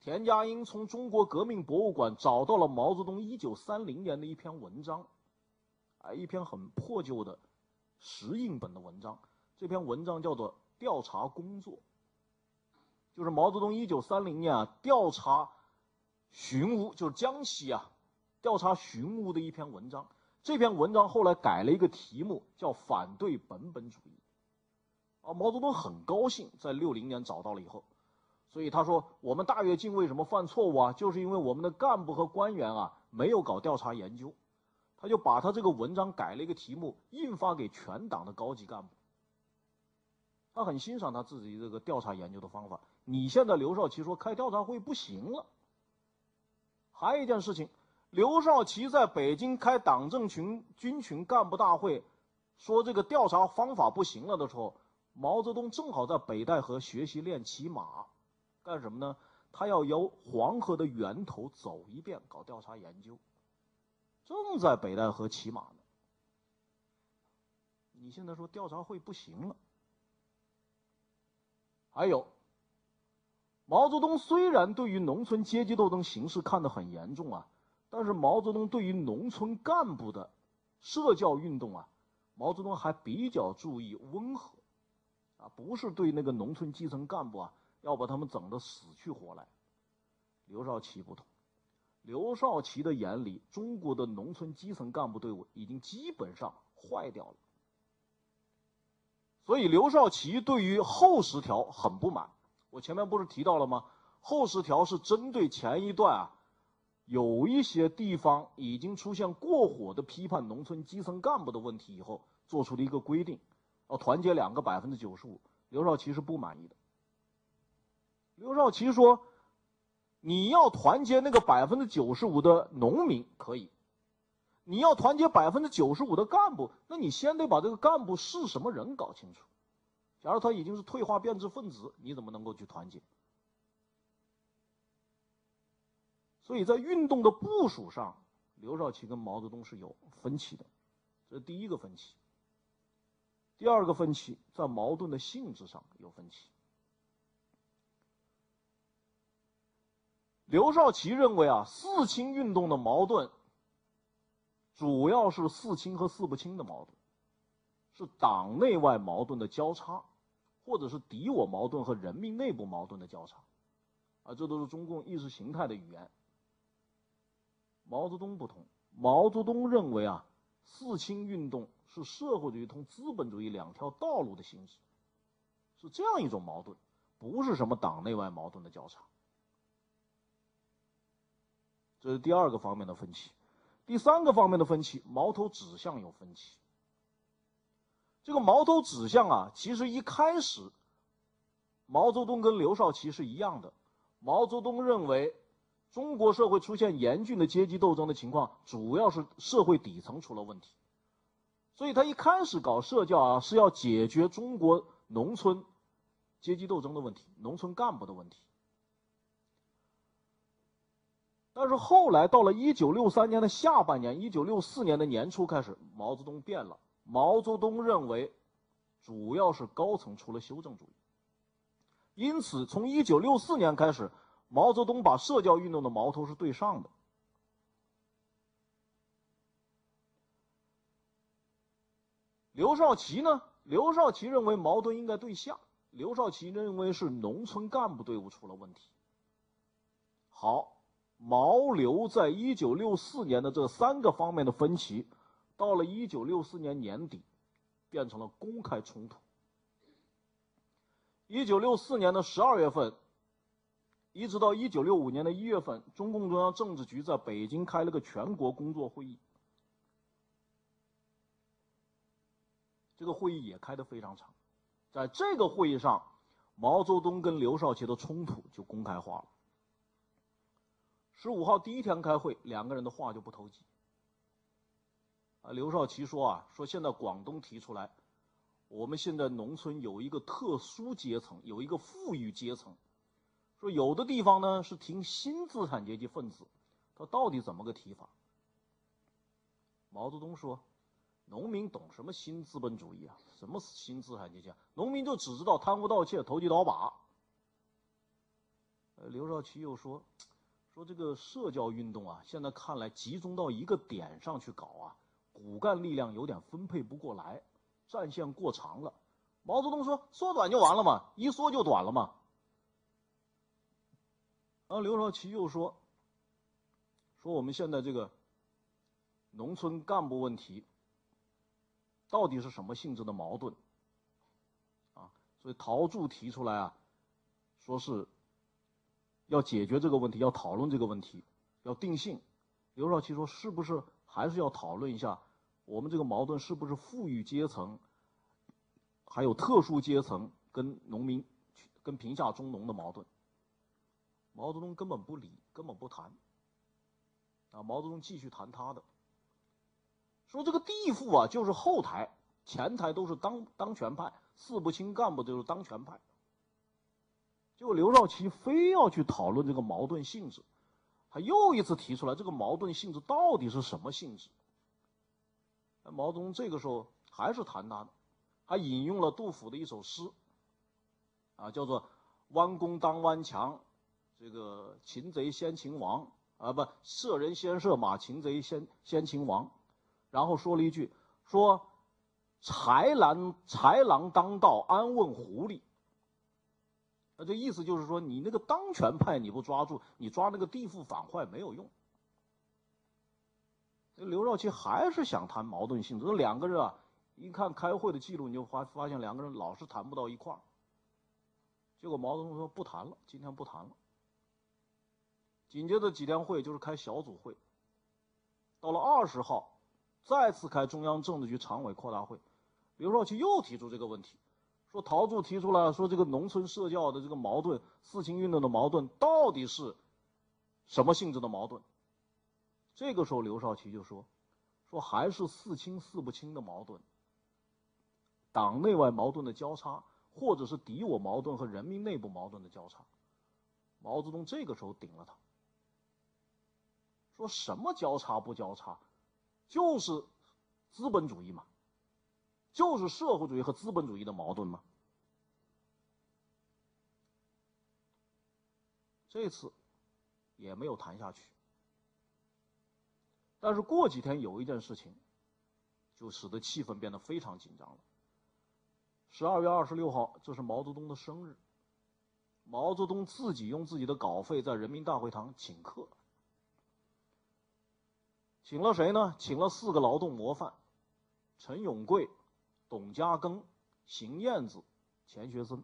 田家英从中国革命博物馆找到了毛泽东一九三零年的一篇文章，啊，一篇很破旧的石印本的文章。这篇文章叫做《调查工作》。就是毛泽东一九三零年啊调查寻乌，就是江西啊调查寻乌的一篇文章。这篇文章后来改了一个题目，叫反对本本主义。啊，毛泽东很高兴，在六零年找到了以后，所以他说：“我们大跃进为什么犯错误啊？就是因为我们的干部和官员啊没有搞调查研究。”他就把他这个文章改了一个题目，印发给全党的高级干部。他很欣赏他自己这个调查研究的方法。你现在刘少奇说开调查会不行了。还有一件事情，刘少奇在北京开党政群军群干部大会，说这个调查方法不行了的时候，毛泽东正好在北戴河学习练骑马，干什么呢？他要由黄河的源头走一遍，搞调查研究。正在北戴河骑马呢。你现在说调查会不行了？还有，毛泽东虽然对于农村阶级斗争形势看得很严重啊，但是毛泽东对于农村干部的社教运动啊，毛泽东还比较注意温和，啊，不是对那个农村基层干部啊，要把他们整得死去活来。刘少奇不同。刘少奇的眼里，中国的农村基层干部队伍已经基本上坏掉了，所以刘少奇对于后十条很不满。我前面不是提到了吗？后十条是针对前一段啊，有一些地方已经出现过火的批判农村基层干部的问题以后，做出的一个规定，要团结两个百分之九十五。刘少奇是不满意的。刘少奇说。你要团结那个百分之九十五的农民可以，你要团结百分之九十五的干部，那你先得把这个干部是什么人搞清楚。假如他已经是退化变质分子，你怎么能够去团结？所以在运动的部署上，刘少奇跟毛泽东是有分歧的，这是第一个分歧。第二个分歧在矛盾的性质上有分歧。刘少奇认为啊，四清运动的矛盾主要是四清和四不清的矛盾，是党内外矛盾的交叉，或者是敌我矛盾和人民内部矛盾的交叉，啊，这都是中共意识形态的语言。毛泽东不同，毛泽东认为啊，四清运动是社会主义同资本主义两条道路的性质，是这样一种矛盾，不是什么党内外矛盾的交叉。这是第二个方面的分歧，第三个方面的分歧，矛头指向有分歧。这个矛头指向啊，其实一开始，毛泽东跟刘少奇是一样的。毛泽东认为，中国社会出现严峻的阶级斗争的情况，主要是社会底层出了问题，所以他一开始搞社教啊，是要解决中国农村阶级斗争的问题，农村干部的问题。但是后来到了一九六三年的下半年，一九六四年的年初开始，毛泽东变了。毛泽东认为，主要是高层出了修正主义。因此，从一九六四年开始，毛泽东把社教运动的矛头是对上的。刘少奇呢？刘少奇认为矛盾应该对下。刘少奇认为是农村干部队伍出了问题。好。毛刘在一九六四年的这三个方面的分歧，到了一九六四年年底，变成了公开冲突。一九六四年的十二月份，一直到一九六五年的一月份，中共中央政治局在北京开了个全国工作会议。这个会议也开得非常长，在这个会议上，毛泽东跟刘少奇的冲突就公开化了。十五号第一天开会，两个人的话就不投机。啊，刘少奇说啊，说现在广东提出来，我们现在农村有一个特殊阶层，有一个富裕阶层，说有的地方呢是提新资产阶级分子，他到底怎么个提法？毛泽东说，农民懂什么新资本主义啊？什么新资产阶级？啊？农民就只知道贪污盗窃、投机倒把。呃，刘少奇又说。说这个社教运动啊，现在看来集中到一个点上去搞啊，骨干力量有点分配不过来，战线过长了。毛泽东说：“缩短就完了嘛，一缩就短了嘛。”然后刘少奇又说：“说我们现在这个农村干部问题，到底是什么性质的矛盾？啊，所以陶铸提出来啊，说是。”要解决这个问题，要讨论这个问题，要定性。刘少奇说：“是不是还是要讨论一下，我们这个矛盾是不是富裕阶层，还有特殊阶层跟农民、跟贫下中农的矛盾。毛泽东根本不理，根本不谈。啊，毛泽东继续谈他的，说这个地富啊，就是后台，前台都是当当权派，四不清干部都是当权派。结果刘少奇非要去讨论这个矛盾性质，他又一次提出来这个矛盾性质到底是什么性质？毛泽东这个时候还是谈他的，还引用了杜甫的一首诗，啊，叫做“弯弓当弯墙，这个擒贼先擒王”。啊不，射人先射马，擒贼先先擒王，然后说了一句，说豺狼豺狼当道，安问狐狸。那这意思就是说，你那个当权派你不抓住，你抓那个地富反坏没有用。这刘少奇还是想谈矛盾性质，这两个人啊，一看开会的记录，你就发发现两个人老是谈不到一块儿。结果毛泽东说不谈了，今天不谈了。紧接着几天会就是开小组会。到了二十号，再次开中央政治局常委扩大会，刘少奇又提出这个问题，说陶铸提出来说这个农村社教的这个矛盾，四清运动的矛盾到底是什么性质的矛盾？这个时候刘少奇就说，说还是四清四不清的矛盾，党内外矛盾的交叉，或者是敌我矛盾和人民内部矛盾的交叉。毛泽东这个时候顶了他。说什么交叉不交叉，就是资本主义嘛，就是社会主义和资本主义的矛盾嘛。这次也没有谈下去。但是过几天有一件事情，就使得气氛变得非常紧张了。十二月二十六号，这是毛泽东的生日，毛泽东自己用自己的稿费在人民大会堂请客。请了谁呢？请了四个劳动模范：陈永贵、董家庚、邢燕子、钱学森。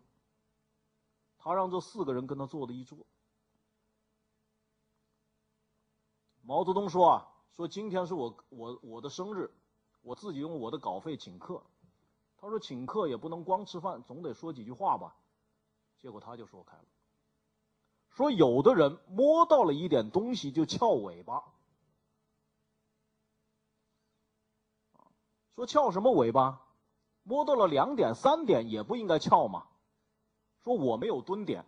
他让这四个人跟他坐的一桌。毛泽东说啊，说今天是我我我的生日，我自己用我的稿费请客。他说请客也不能光吃饭，总得说几句话吧。结果他就说开了，说有的人摸到了一点东西就翘尾巴。说翘什么尾巴？摸到了两点三点也不应该翘嘛。说我没有蹲点，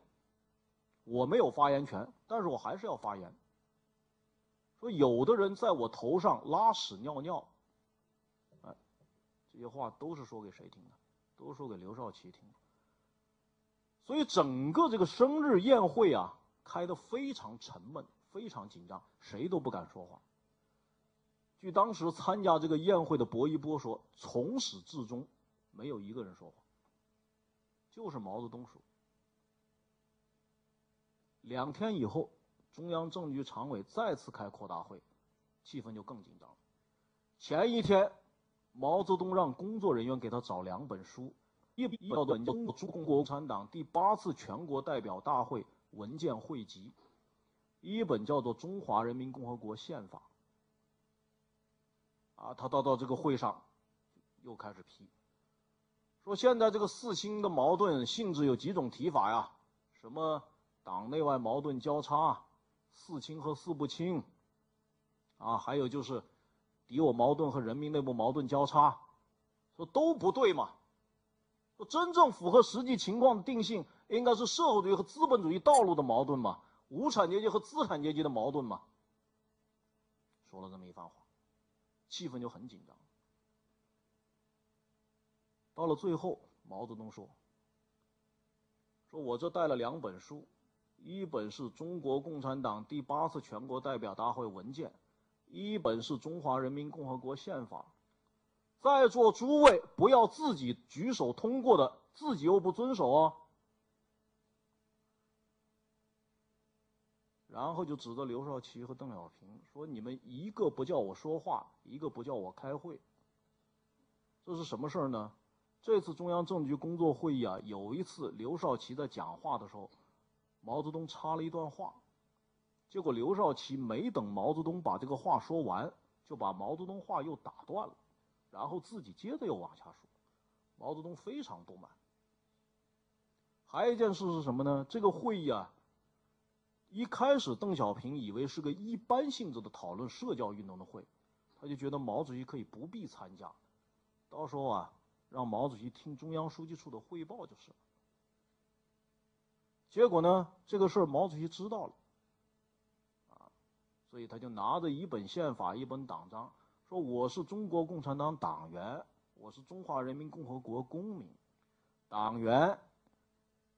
我没有发言权，但是我还是要发言。说有的人在我头上拉屎尿尿，哎，这些话都是说给谁听的？都说给刘少奇听。所以整个这个生日宴会啊，开得非常沉闷，非常紧张，谁都不敢说话。据当时参加这个宴会的薄一波说，从始至终没有一个人说话，就是毛泽东说。两天以后，中央政治局常委再次开扩大会，气氛就更紧张了。前一天，毛泽东让工作人员给他找两本书，一本叫做《中国共产党第八次全国代表大会文件汇集》，一本叫做《中华人民共和国宪法》。啊，他到到这个会上，又开始批，说现在这个四清的矛盾性质有几种提法呀？什么党内外矛盾交叉，四清和四不清，啊，还有就是敌我矛盾和人民内部矛盾交叉，说都不对嘛。说真正符合实际情况的定性，应该是社会主义和资本主义道路的矛盾嘛，无产阶级和资产阶级的矛盾嘛。说了这么一番话。气氛就很紧张。到了最后，毛泽东说：“说我这带了两本书，一本是中国共产党第八次全国代表大会文件，一本是中华人民共和国宪法。在座诸位不要自己举手通过的，自己又不遵守哦。”然后就指着刘少奇和邓小平说：“你们一个不叫我说话，一个不叫我开会。这是什么事儿呢？这次中央政治局工作会议啊，有一次刘少奇在讲话的时候，毛泽东插了一段话，结果刘少奇没等毛泽东把这个话说完，就把毛泽东话又打断了，然后自己接着又往下说。毛泽东非常不满。还有一件事是什么呢？这个会议啊，一开始邓小平以为是个一般性质的讨论社教运动的会，他就觉得毛主席可以不必参加，到时候啊，让毛主席听中央书记处的汇报就是了。结果呢，这个事儿毛主席知道了，啊，所以他就拿着一本宪法、一本党章，说我是中国共产党党员。我是中华人民共和国公民，党员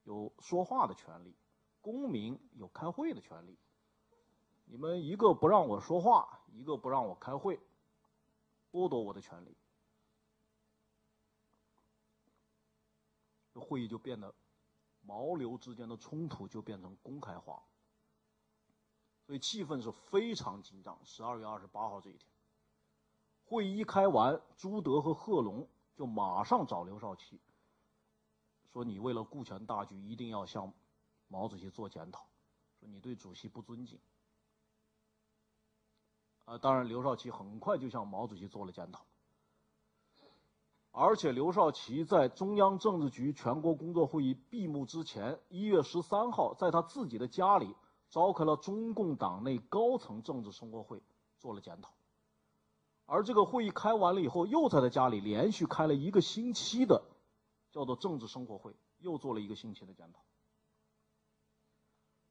有说话的权利，公民有开会的权利。你们一个不让我说话，一个不让我开会，剥夺我的权利，这会议就变得毛刘之间的冲突就变成公开化，所以气氛是非常紧张。十二月二十八号这一天。会议一开完，朱德和贺龙就马上找刘少奇，说：“你为了顾全大局，一定要向毛主席做检讨，说你对主席不尊敬。”啊，当然，刘少奇很快就向毛主席做了检讨，而且刘少奇在中央政治局全国工作会议闭幕之前，一月十三号，在他自己的家里召开了中共党内高层政治生活会，做了检讨。而这个会议开完了以后，又在他家里连续开了一个星期的，叫做政治生活会，又做了一个星期的检讨。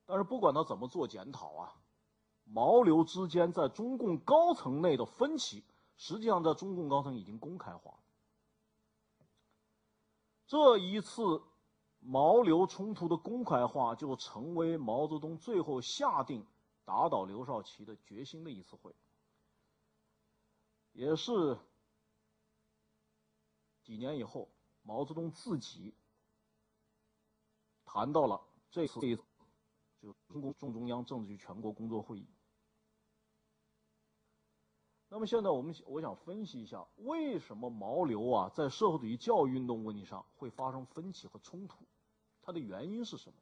但是不管他怎么做检讨啊，毛刘之间在中共高层内的分歧，实际上在中共高层已经公开化。这一次毛刘冲突的公开化，就成为毛泽东最后下定打倒刘少奇的决心的一次会。也是几年以后，毛泽东自己谈到了这次这次就中共中中央政治局全国工作会议。那么现在我们我想分析一下，为什么毛刘啊在社会主义教育运动问题上会发生分歧和冲突，它的原因是什么？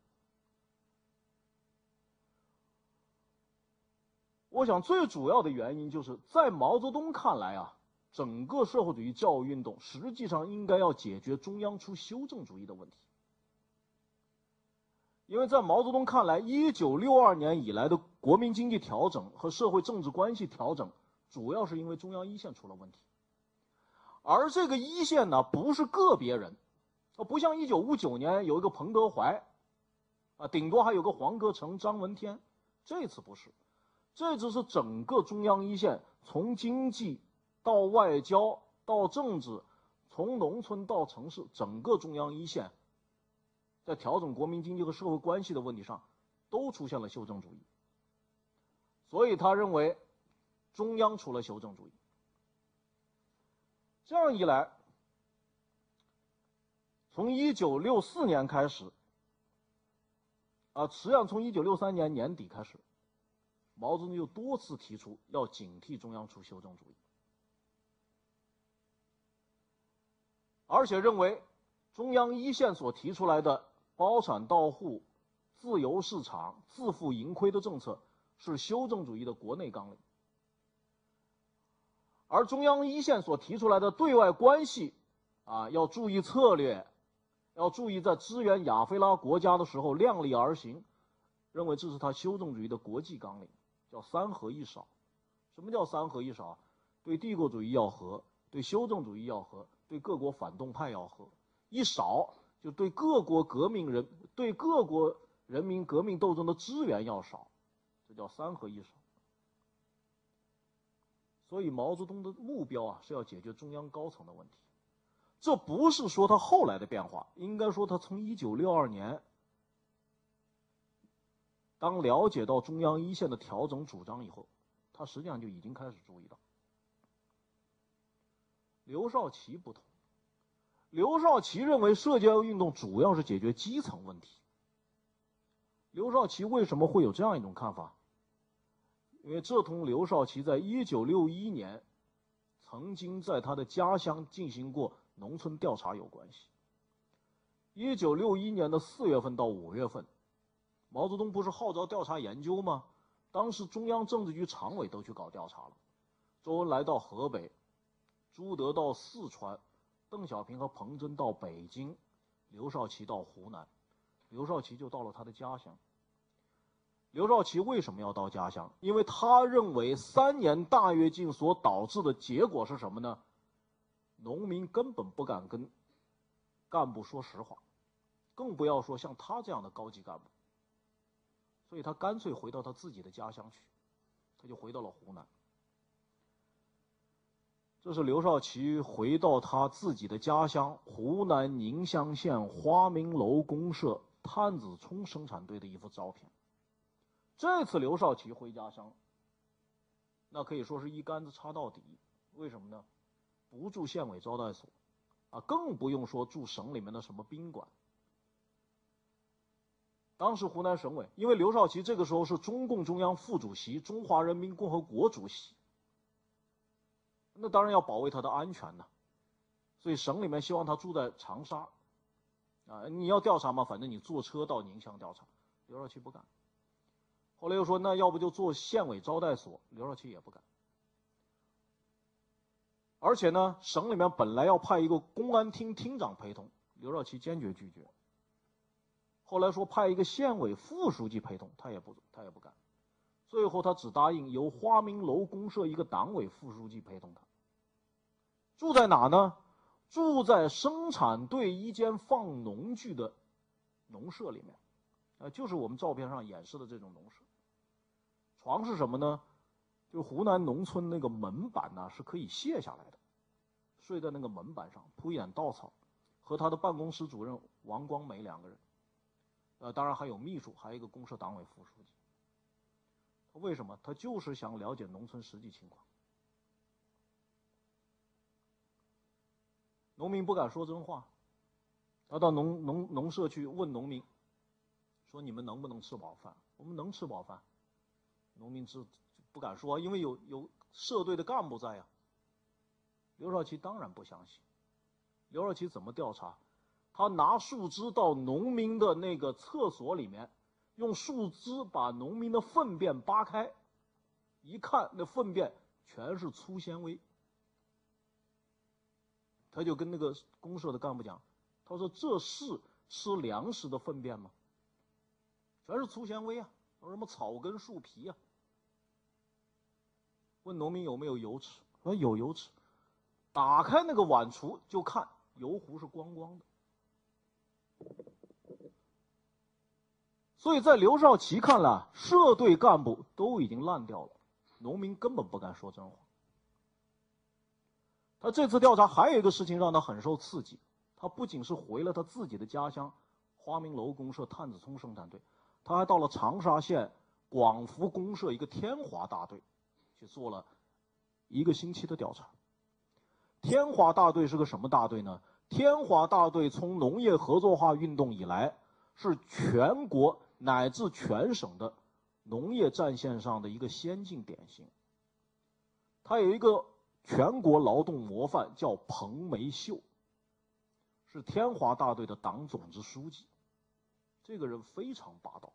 我想，最主要的原因就是在毛泽东看来啊，整个社会主义教育运动实际上应该要解决中央出修正主义的问题。因为在毛泽东看来，一九六二年以来的国民经济调整和社会政治关系调整，主要是因为中央一线出了问题。而这个一线呢，不是个别人，不像一九五九年有一个彭德怀，啊，顶多还有个黄克诚、张闻天，这次不是。这只是整个中央一线，从经济到外交到政治，从农村到城市，整个中央一线，在调整国民经济和社会关系的问题上，都出现了修正主义。所以他认为，中央出了修正主义。这样一来，从一九六四年开始，啊，实际上从一九六三年年底开始。毛泽东就多次提出要警惕中央出修正主义，而且认为中央一线所提出来的包产到户、自由市场、自负盈亏的政策是修正主义的国内纲领，而中央一线所提出来的对外关系啊要注意策略，要注意在支援亚非拉国家的时候量力而行，认为这是他修正主义的国际纲领。叫三合一少，什么叫三合一少？对帝国主义要和，对修正主义要和，对各国反动派要和。一少就对各国革命人，对各国人民革命斗争的支援要少，这叫三合一少。所以毛泽东的目标啊是要解决中央高层的问题，这不是说他后来的变化，应该说他从一九六二年。当了解到中央一线的调整主张以后，他实际上就已经开始注意到。刘少奇不同，刘少奇认为社教运动主要是解决基层问题。刘少奇为什么会有这样一种看法？因为这同刘少奇在一九六一年曾经在他的家乡进行过农村调查有关系。一九六一年的四月份到五月份。毛泽东不是号召调查研究吗？当时中央政治局常委都去搞调查了，周恩来到河北，朱德到四川，邓小平和彭真到北京，刘少奇到湖南，刘少奇就到了他的家乡。刘少奇为什么要到家乡？因为他认为三年大跃进所导致的结果是什么呢？农民根本不敢跟干部说实话，更不要说像他这样的高级干部。所以他干脆回到他自己的家乡去，他就回到了湖南。这是刘少奇回到他自己的家乡湖南宁乡县花明楼公社碳子冲生产队的一幅照片。这次刘少奇回家乡，那可以说是一竿子插到底。为什么呢？不住县委招待所，啊，更不用说住省里面的什么宾馆。当时湖南省委，因为刘少奇这个时候是中共中央副主席、中华人民共和国主席，那当然要保卫他的安全呢。所以省里面希望他住在长沙，啊，你要调查嘛，反正你坐车到宁乡调查。刘少奇不干。后来又说，那要不就做县委招待所，刘少奇也不敢。而且呢，省里面本来要派一个公安厅厅长陪同，刘少奇坚决拒绝。后来说派一个县委副书记陪同，他也不他也不敢。最后他只答应由花明楼公社一个党委副书记陪同他。住在哪呢？住在生产队一间放农具的农舍里面，啊，就是我们照片上演示的这种农舍。床是什么呢？就湖南农村那个门板呢，是可以卸下来的，睡在那个门板上，铺一点稻草，和他的办公室主任王光美两个人，呃，当然还有秘书，还有一个公社党委副书记。他为什么？他就是想了解农村实际情况。农民不敢说真话，他到农农农社去问农民，说你们能不能吃饱饭？我们能吃饱饭。农民是不敢说，因为有有社队的干部在呀。刘少奇当然不相信。刘少奇怎么调查？他拿树枝到农民的那个厕所里面，用树枝把农民的粪便扒开，一看那粪便全是粗纤维。他就跟那个公社的干部讲：“他说这是吃粮食的粪便吗？全是粗纤维啊，有什么草根、树皮啊。”问农民有没有油吃？说有油吃。打开那个碗橱就看油壶是光光的。所以在刘少奇看来，社队干部都已经烂掉了，农民根本不敢说真话。他这次调查还有一个事情让他很受刺激，他不仅是回了他自己的家乡花明楼公社碳子冲生产队，他还到了长沙县广福公社一个天华大队。去做了一个星期的调查。天华大队是个什么大队呢？天华大队从农业合作化运动以来，是全国乃至全省的农业战线上的一个先进典型。他有一个全国劳动模范，叫彭梅秀，是天华大队的党总支书记。这个人非常霸道。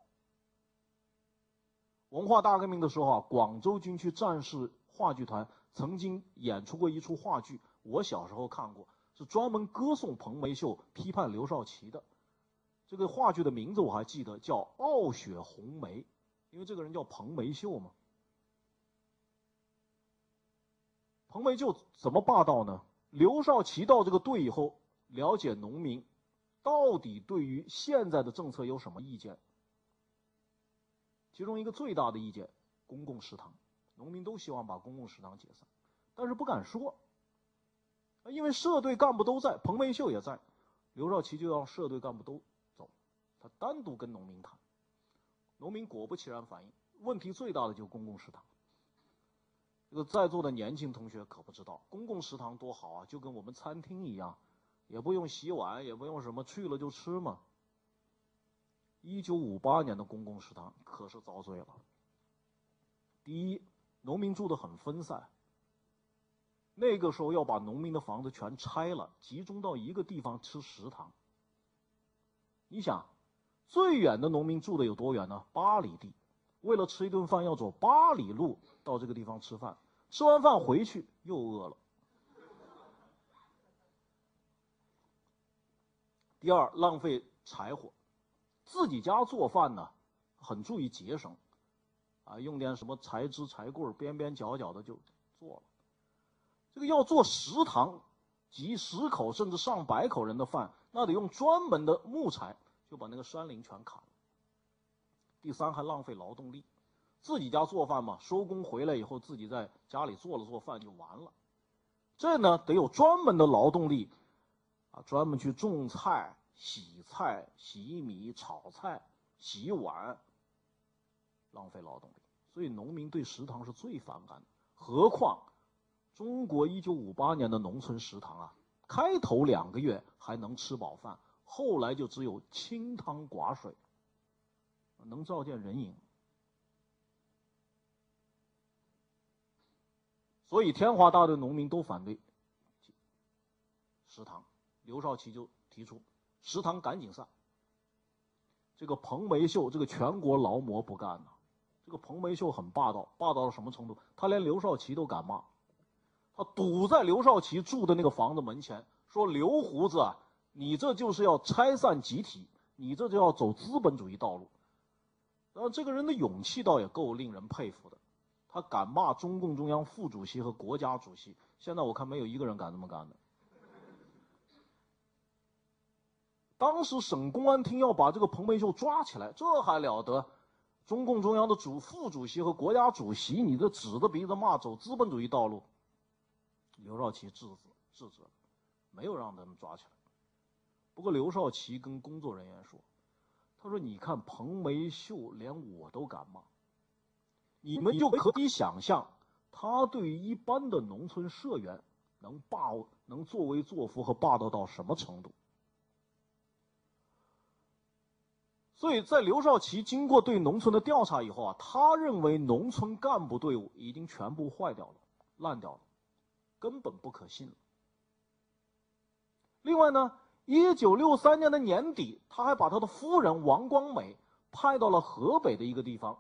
文化大革命的时候啊，广州军区战士话剧团曾经演出过一出话剧，我小时候看过，是专门歌颂彭梅秀、批判刘少奇的。这个话剧的名字我还记得，叫《傲雪红梅》，因为这个人叫彭梅秀嘛。彭梅秀怎么霸道呢？刘少奇到这个队以后，了解农民到底对于现在的政策有什么意见。其中一个最大的意见，公共食堂，农民都希望把公共食堂解散，但是不敢说，因为社队干部都在，彭梅秀也在，刘少奇就让社队干部都走，他单独跟农民谈，农民果不其然反映，问题最大的就公共食堂。这个在座的年轻同学可不知道，公共食堂多好啊，就跟我们餐厅一样，也不用洗碗，也不用什么，去了就吃嘛。一九五八年的公共食堂可是遭罪了。第一，农民住的很分散，那个时候要把农民的房子全拆了，集中到一个地方吃食堂。你想，最远的农民住的有多远呢？八里地，为了吃一顿饭要走八里路到这个地方吃饭，吃完饭回去又饿了。第二，浪费柴火，自己家做饭呢，很注意节省，啊，用点什么柴枝、柴棍边边角角的就做了。这个要做食堂，几十口甚至上百口人的饭，那得用专门的木材，就把那个山林全砍了。第三，还浪费劳动力，自己家做饭嘛，收工回来以后自己在家里做了做饭就完了。这呢，得有专门的劳动力。啊，专门去种菜、洗菜、洗米、炒菜、洗碗，浪费劳动力。所以农民对食堂是最反感的。何况，中国一九五八年的农村食堂啊，开头两个月还能吃饱饭，后来就只有清汤寡水，能照见人影。所以天华大队农民都反对食堂。刘少奇就提出，食堂赶紧散。这个彭梅秀，这个全国劳模不干呐。这个彭梅秀很霸道，霸道到什么程度？他连刘少奇都敢骂。他堵在刘少奇住的那个房子门前，说：“刘胡子啊，你这就是要拆散集体，你这就要走资本主义道路。”然后这个人的勇气倒也够令人佩服的，他敢骂中共中央副主席和国家主席。现在我看没有一个人敢这么干的。当时省公安厅要把这个彭梅秀抓起来，这还了得？中共中央的主副主席和国家主席，你这指着鼻子骂走资本主义道路。刘少奇制止制止，没有让他们抓起来。不过刘少奇跟工作人员说：“他说你看彭梅秀连我都敢骂，你们就可以想象他对一般的农村社员能霸能作威作福和霸道到什么程度。”所以在刘少奇经过对农村的调查以后啊，他认为农村干部队伍已经全部坏掉了、烂掉了，根本不可信了。另外呢，一九六三年的年底，他还把他的夫人王光美派到了河北的一个地方，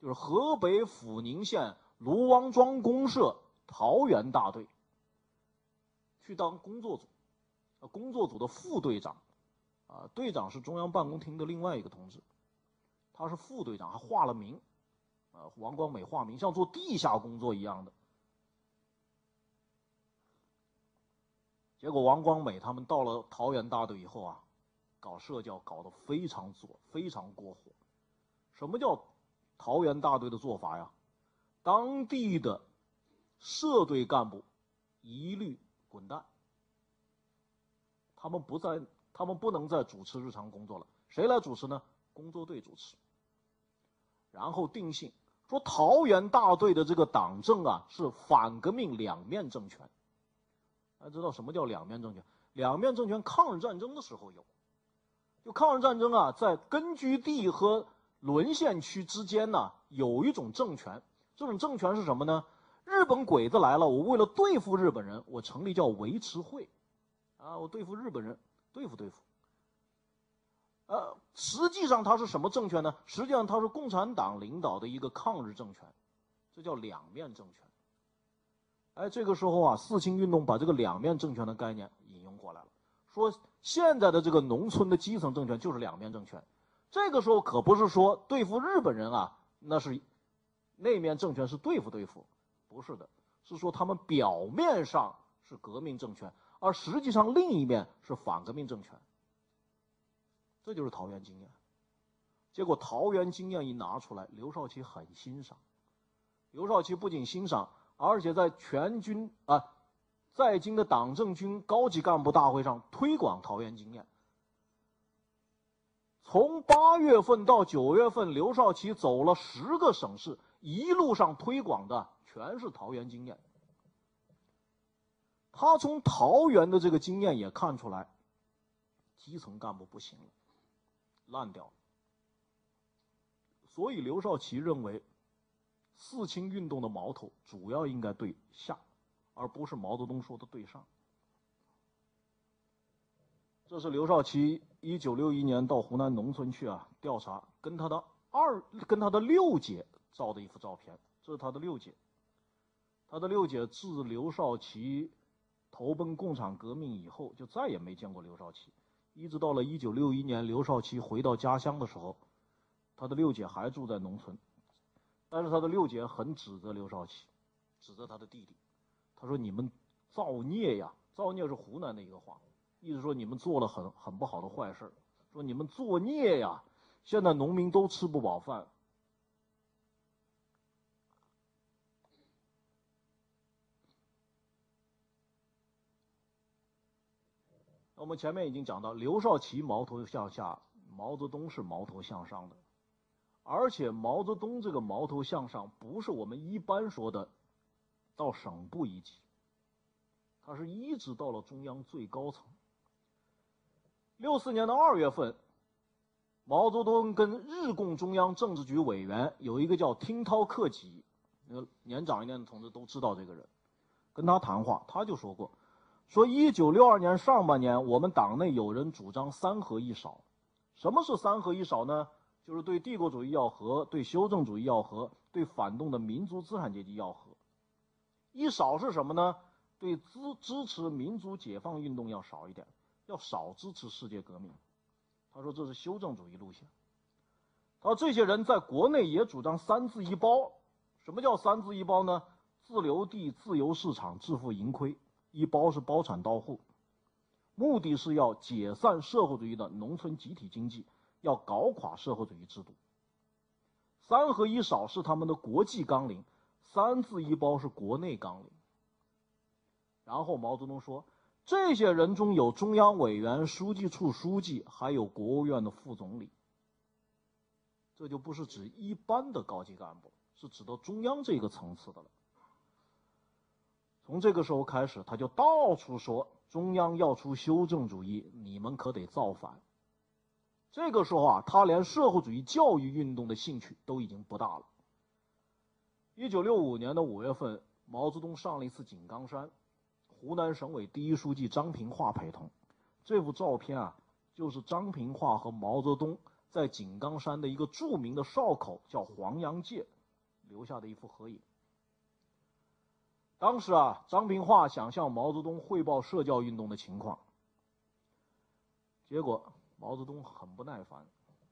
就是河北阜宁县卢王庄公社桃园大队，去当工作组，工作组的副队长。啊，队长是中央办公厅的另外一个同志，他是副队长，还化了名，啊，王光美化名，像做地下工作一样的。结果王光美他们到了桃园大队以后啊，搞社教搞得非常左，非常过火。什么叫桃园大队的做法呀？当地的社队干部一律滚蛋，他们不在。他们不能再主持日常工作了，谁来主持呢？工作队主持。然后定性说，桃园大队的这个党政啊是反革命两面政权。大家知道什么叫两面政权？两面政权抗日战争的时候有，就抗日战争啊，在根据地和沦陷区之间呢有一种政权，这种政权是什么呢？日本鬼子来了，我为了对付日本人，我成立叫维持会，啊，我对付日本人。对付对付，呃，实际上它是什么政权呢？实际上它是共产党领导的一个抗日政权，这叫两面政权。哎，这个时候啊，四清运动把这个两面政权的概念引用过来了，说现在的这个农村的基层政权就是两面政权。这个时候可不是说对付日本人啊，那是那面政权是对付对付，不是的，是说他们表面上是革命政权。而实际上，另一面是反革命政权。这就是桃园经验。结果，桃园经验一拿出来，刘少奇很欣赏。刘少奇不仅欣赏，而且在全军啊，在京的党政军高级干部大会上推广桃园经验。从八月份到九月份，刘少奇走了十个省市，一路上推广的全是桃园经验。他从桃园的这个经验也看出来，基层干部不行了，烂掉了。所以刘少奇认为，四清运动的矛头主要应该对下，而不是毛泽东说的对上。这是刘少奇一九六一年到湖南农村去啊调查，跟他的二跟他的六姐照的一幅照片。这是他的六姐。他的六姐自刘少奇投奔共产革命以后，就再也没见过刘少奇。一直到了一九六一年，刘少奇回到家乡的时候，他的六姐还住在农村，但是他的六姐很指责刘少奇，指责他的弟弟。他说：“你们造孽呀！造孽是湖南的一个话，意思说你们做了很很不好的坏事说你们作孽呀！现在农民都吃不饱饭。”我们前面已经讲到，刘少奇矛头向下，毛泽东是矛头向上的，而且毛泽东这个矛头向上，不是我们一般说的到省部一级，他是一直到了中央最高层。六四年的二月份，毛泽东跟日共中央政治局委员有一个叫听涛克己，那个年长一点的同志都知道这个人，跟他谈话，他就说过。说，一九六二年上半年，我们党内有人主张“三合一少”。什么是“三合一少”呢？就是对帝国主义要和，对修正主义要和，对反动的民族资产阶级要和。一少是什么呢？对支支持民族解放运动要少一点，要少支持世界革命。他说这是修正主义路线。他说这些人在国内也主张“三自一包”。什么叫“三自一包”呢？自留地、自由市场、自负盈亏。一包是包产到户，目的是要解散社会主义的农村集体经济，要搞垮社会主义制度。三合一少是他们的国际纲领，三自一包是国内纲领。然后毛泽东说，这些人中有中央委员、书记处书记，还有国务院的副总理。这就不是指一般的高级干部，是指的中央这个层次的了。从这个时候开始，他就到处说中央要出修正主义，你们可得造反。这个时候啊，他连社会主义教育运动的兴趣都已经不大了。一九六五年的五月份，毛泽东上了一次井冈山，湖南省委第一书记张平化陪同。这幅照片啊，就是张平化和毛泽东在井冈山的一个著名的哨口叫黄洋界留下的一幅合影。当时啊，张平化想向毛泽东汇报社教运动的情况，结果毛泽东很不耐烦，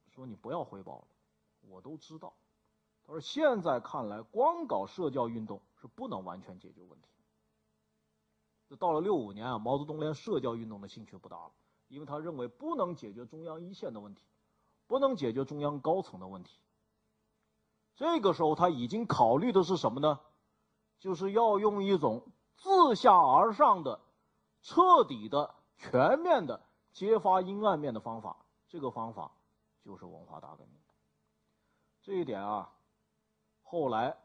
说：“你不要汇报了，我都知道。”他说：“现在看来，光搞社教运动是不能完全解决问题。”这到了六五年啊，毛泽东连社教运动的兴趣不大了，因为他认为不能解决中央一线的问题，不能解决中央高层的问题。这个时候，他已经考虑的是什么呢？就是要用一种自下而上的、彻底的、全面的揭发阴暗面的方法。这个方法就是文化大革命。这一点啊，后来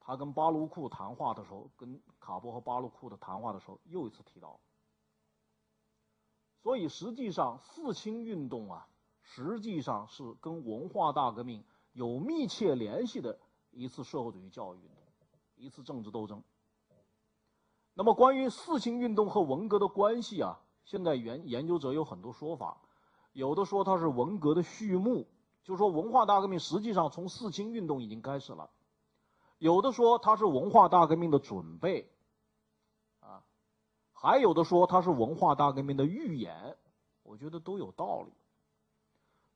他跟巴鲁库谈话的时候，跟卡波和巴鲁库的谈话的时候，又一次提到。所以实际上，四清运动啊，实际上是跟文化大革命有密切联系的一次社会主义教育运动。一次政治斗争。那么，关于四清运动和文革的关系啊，现在研研究者有很多说法，有的说它是文革的序幕，就说文化大革命实际上从四清运动已经开始了；有的说它是文化大革命的准备，啊，还有的说它是文化大革命的预演，我觉得都有道理。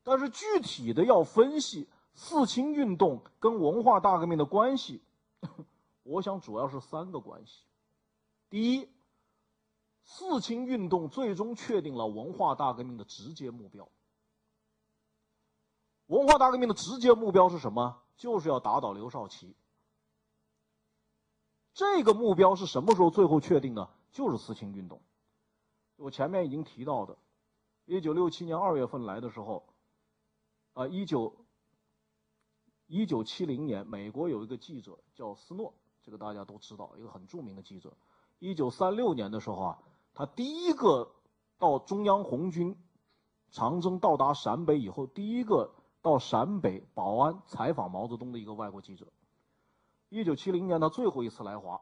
但是具体的要分析四清运动跟文化大革命的关系。我想主要是三个关系。第一，四清运动最终确定了文化大革命的直接目标。文化大革命的直接目标是什么？就是要打倒刘少奇。这个目标是什么时候最后确定的？就是四清运动。我前面已经提到的，一九六七年二月份来的时候，啊，一九一九七零年，美国有一个记者叫斯诺。这个大家都知道，一个很著名的记者。一九三六年的时候啊，他第一个到中央红军长征到达陕北以后，第一个到陕北保安采访毛泽东的一个外国记者。一九七零年他最后一次来华，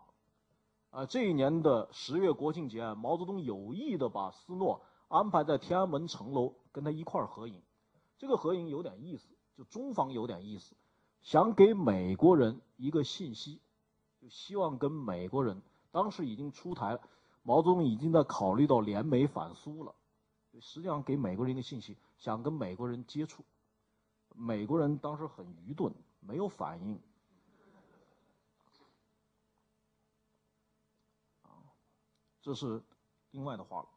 啊，这一年的十月国庆节，毛泽东有意的把斯诺安排在天安门城楼跟他一块儿合影。这个合影有点意思，就中方有点意思，想给美国人一个信息。就希望跟美国人，当时已经出台了，毛泽东已经在考虑到联美反苏了，实际上给美国人一个信息，想跟美国人接触，美国人当时很愚钝，没有反应。这是另外的话了。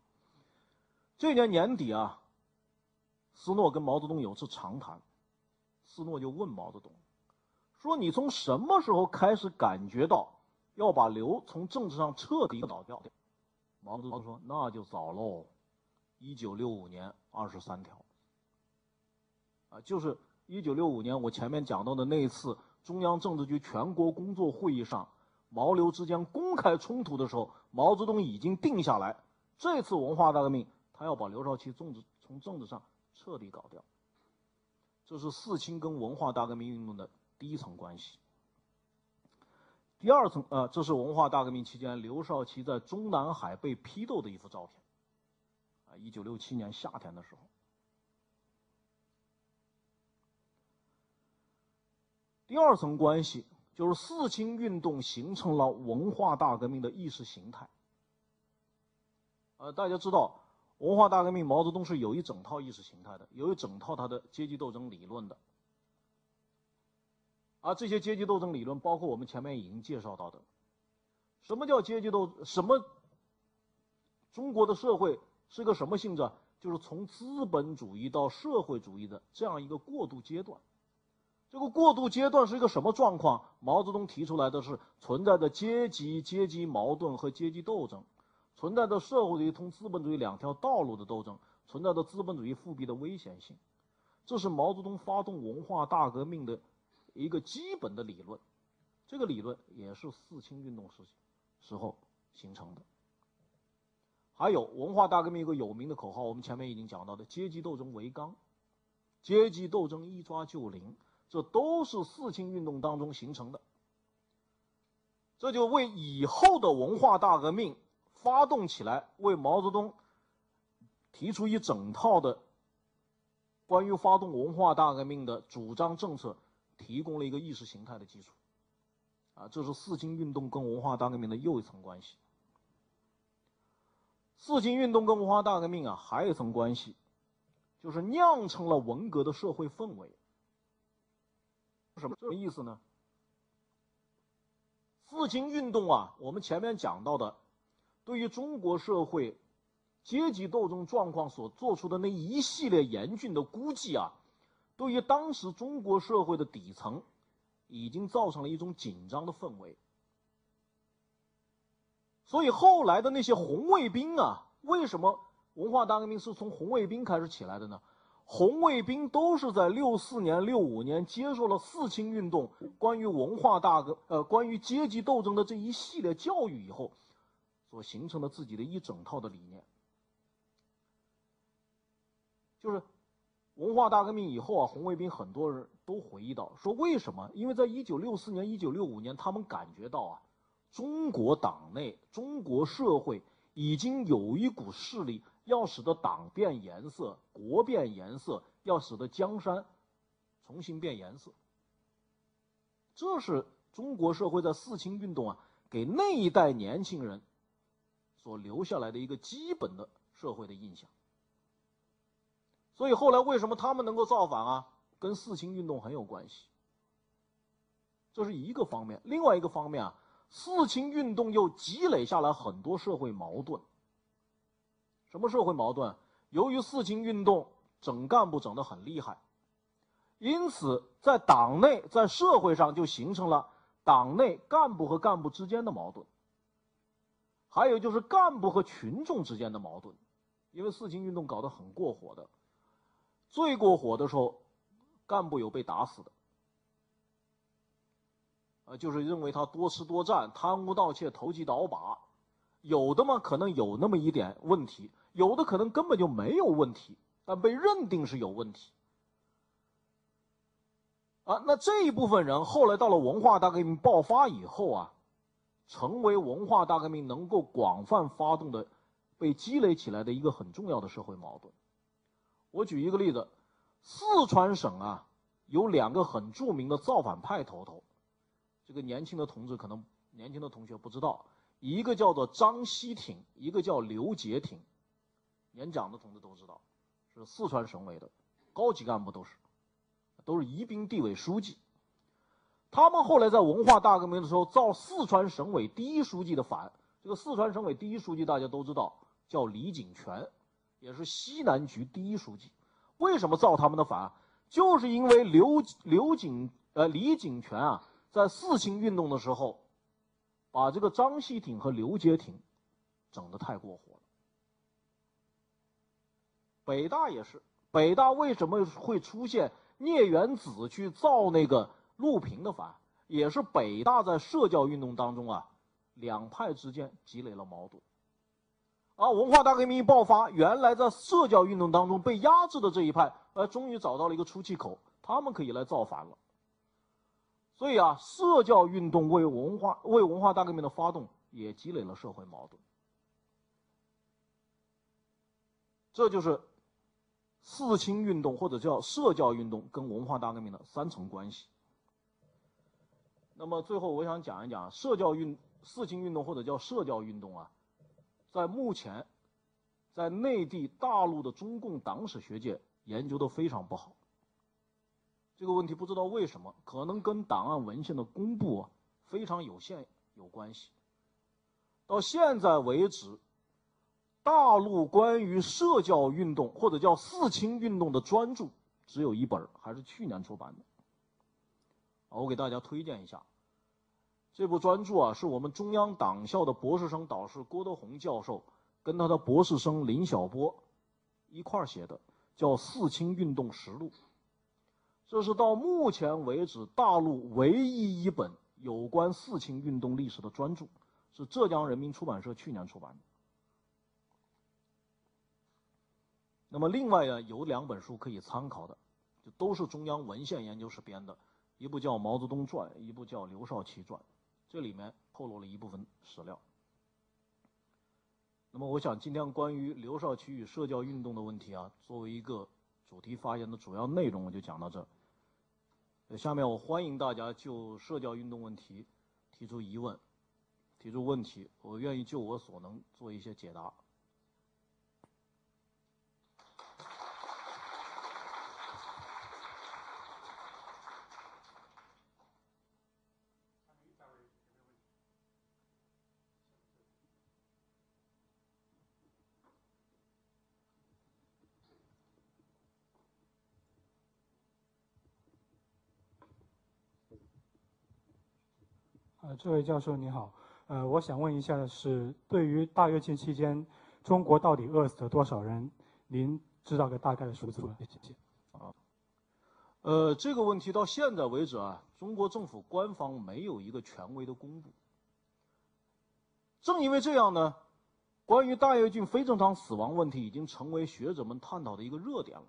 这年年底啊，斯诺跟毛泽东有次长谈，斯诺就问毛泽东，说：“你从什么时候开始感觉到要把刘从政治上彻底搞掉？”毛泽东说：“那就早喽，一九六五年二十三条。啊，就是一九六五年我前面讲到的那一次中央政治局全国工作会议上。”毛刘之间公开冲突的时候，毛泽东已经定下来，这次文化大革命他要把刘少奇政治从政治上彻底搞掉。这是四清跟文化大革命运动的第一层关系。第二层，呃，这是文化大革命期间刘少奇在中南海被批斗的一幅照片。啊，一九六七年夏天的时候。第二层关系。就是四清运动形成了文化大革命的意识形态。呃，大家知道，文化大革命毛泽东是有一整套意识形态的，有一整套他的阶级斗争理论的。而这些阶级斗争理论，包括我们前面已经介绍到的，什么叫阶级斗？什么？中国的社会是个什么性质？就是从资本主义到社会主义的这样一个过渡阶段。这个过渡阶段是一个什么状况？毛泽东提出来的是存在的阶级阶级矛盾和阶级斗争，存在的社会主义同资本主义两条道路的斗争，存在的资本主义复辟的危险性。这是毛泽东发动文化大革命的一个基本的理论，这个理论也是四清运动时期时候形成的。还有文化大革命一个有名的口号，我们前面已经讲到的“阶级斗争为纲”，阶级斗争一抓就灵。这都是四清运动当中形成的，这就为以后的文化大革命发动起来，为毛泽东提出一整套的关于发动文化大革命的主张政策，提供了一个意识形态的基础。啊，这是四清运动跟文化大革命的又一层关系。四清运动跟文化大革命啊，还有一层关系，就是酿成了文革的社会氛围。什么什么意思呢？四清运动啊，我们前面讲到的，对于中国社会阶级斗争状况所做出的那一系列严峻的估计啊，对于当时中国社会的底层，已经造成了一种紧张的氛围。所以后来的那些红卫兵啊，为什么文化大革命是从红卫兵开始起来的呢？红卫兵都是在六四年、六五年接受了四清运动关于文化大革呃关于阶级斗争的这一系列教育以后，所形成的自己的一整套的理念。就是文化大革命以后啊，红卫兵很多人都回忆到说，为什么？因为在一九六四年、一九六五年，他们感觉到啊，中国党内、中国社会已经有一股势力。要使得党变颜色，国变颜色，要使得江山重新变颜色。这是中国社会在四清运动啊，给那一代年轻人所留下来的一个基本的社会的印象。所以后来为什么他们能够造反啊？跟四清运动很有关系。这是一个方面，另外一个方面啊，四清运动又积累下来很多社会矛盾。什么社会矛盾？由于四清运动整干部整得很厉害，因此在党内、在社会上就形成了党内干部和干部之间的矛盾。还有就是干部和群众之间的矛盾，因为四清运动搞得很过火的，最过火的时候，干部有被打死的，啊，就是认为他多吃多占、贪污盗窃、投机倒把，有的嘛可能有那么一点问题。有的可能根本就没有问题，但被认定是有问题。啊，那这一部分人后来到了文化大革命爆发以后啊，成为文化大革命能够广泛发动的、被积累起来的一个很重要的社会矛盾。我举一个例子，四川省啊有两个很著名的造反派头头，这个年轻的同志可能年轻的同学不知道，一个叫做张西挺，一个叫刘杰挺，年长的同志都知道，是四川省委的高级干部，都是，都是宜宾地委书记。他们后来在文化大革命的时候造四川省委第一书记的反。这个四川省委第一书记大家都知道，叫李井泉，也是西南局第一书记。为什么造他们的反？就是因为刘刘景呃李景泉啊，在四清运动的时候，把这个张锡挺和刘杰挺整得太过火了。北大也是，北大为什么会出现聂元子去造那个陆平的反？也是北大在社教运动当中啊。两派之间积累了矛盾，而文化大革命一爆发，原来在社教运动当中被压制的这一派，呃，终于找到了一个出气口，他们可以来造反了。所以啊，社教运动为文化为文化大革命的发动也积累了社会矛盾，这就是四清运动或者叫社教运动跟文化大革命的三层关系。那么最后我想讲一讲社教运。四清运动或者叫社教运动啊，在目前，在内地大陆的中共党史学界研究的非常不好。这个问题不知道为什么，可能跟档案文献的公布啊非常有限有关系。到现在为止，大陆关于社教运动或者叫四清运动的专著只有一本，还是去年出版的。我给大家推荐一下。这部专著啊，是我们中央党校的博士生导师郭德宏教授跟他的博士生林晓波一块儿写的，叫《四清运动实录》。这是到目前为止大陆唯一一本有关四清运动历史的专著，是浙江人民出版社去年出版的。那么另外呢，有两本书可以参考的，就都是中央文献研究室编的，一部叫《毛泽东传》，一部叫《刘少奇传》。这里面透露了一部分史料。那么，我想今天关于刘少奇与社交运动的问题啊，作为一个主题发言的主要内容，我就讲到这。下面我欢迎大家就社交运动问题提出疑问、提出问题，我愿意就我所能做一些解答。这位教授你好，呃，我想问一下的是，对于大跃进期间中国到底饿死了多少人？您知道个大概的数字吗？谢谢。啊，呃，这个问题到现在为止啊，中国政府官方没有一个权威的公布。正因为这样呢，关于大跃进非正常死亡问题已经成为学者们探讨的一个热点了。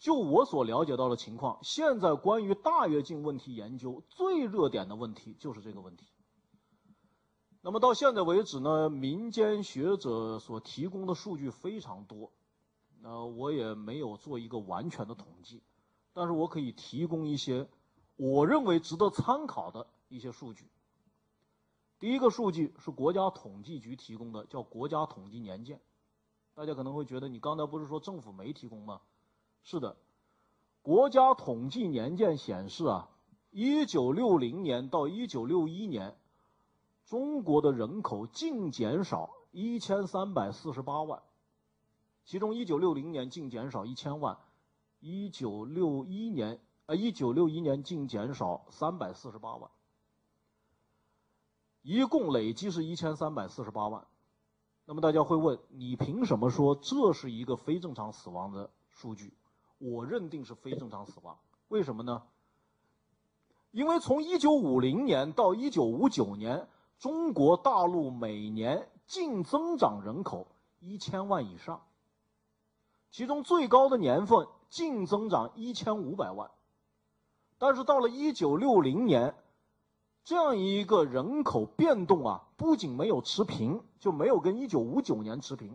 就我所了解到的情况，现在关于大跃进问题研究最热点的问题就是这个问题。那么到现在为止呢，民间学者所提供的数据非常多，那我也没有做一个完全的统计，但是我可以提供一些我认为值得参考的一些数据。第一个数据是国家统计局提供的，叫国家统计年鉴。大家可能会觉得，你刚才不是说政府没提供吗？是的，国家统计年鉴显示啊，一九六零年到一九六一年，中国的人口净减少一千三百四十八万，其中一九六零年净减少一千万，一九六一年啊一九六一年净减少三百四十八万，一共累计是一千三百四十八万。那么大家会问，你凭什么说这是一个非正常死亡的数据？我认定是非正常死亡，为什么呢？因为从一九五零年到一九五九年，中国大陆每年净增长人口一千万以上，其中最高的年份净增长一千五百万。但是到了一九六零年，这样一个人口变动啊，不仅没有持平，就没有跟一九五九年持平。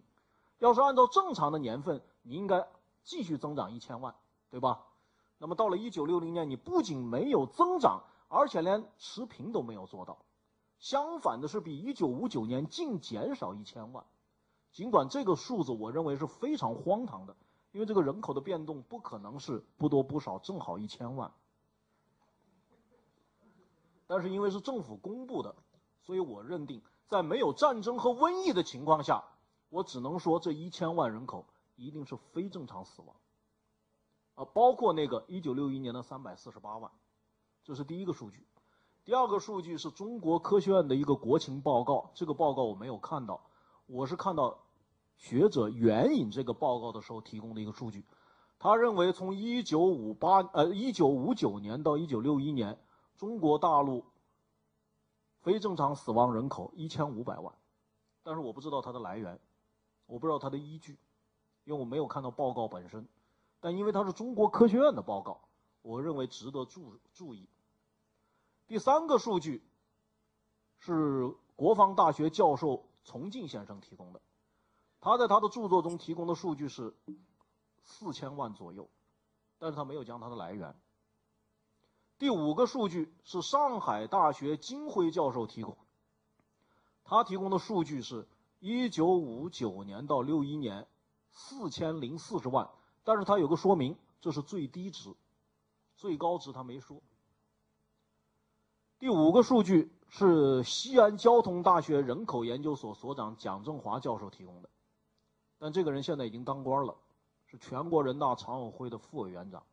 要是按照正常的年份，你应该。继续增长一千万，对吧？那么到了一九六零年，你不仅没有增长，而且连持平都没有做到。相反的是比一九五九年净减少一千万。尽管这个数字我认为是非常荒唐的，因为这个人口的变动不可能是不多不少，正好一千万。但是因为是政府公布的，所以我认定在没有战争和瘟疫的情况下，我只能说这一千万人口一定是非正常死亡。啊，包括那个一九六一年的三百四十八万，这是第一个数据。第二个数据是中国科学院的一个国情报告，这个报告我没有看到，我是看到学者援引这个报告的时候提供的一个数据。他认为从一九五八呃一九五九年到一九六一年。中国大陆非正常死亡人口一千五百万，但是我不知道它的来源，我不知道它的依据，因为我没有看到报告本身。但因为它是中国科学院的报告，我认为值得注注意。第三个数据是国防大学教授崇进先生提供的，他在他的著作中提供的数据是四千万左右，但是他没有讲它的来源。第五个数据是上海大学金辉教授提供，他提供的数据是1959年到61年四千零四十万，但是他有个说明，这是最低值，最高值他没说。第五个数据是西安交通大学人口研究所所长蒋正华教授提供的，但这个人现在已经当官了，是全国人大常委会的副委员长。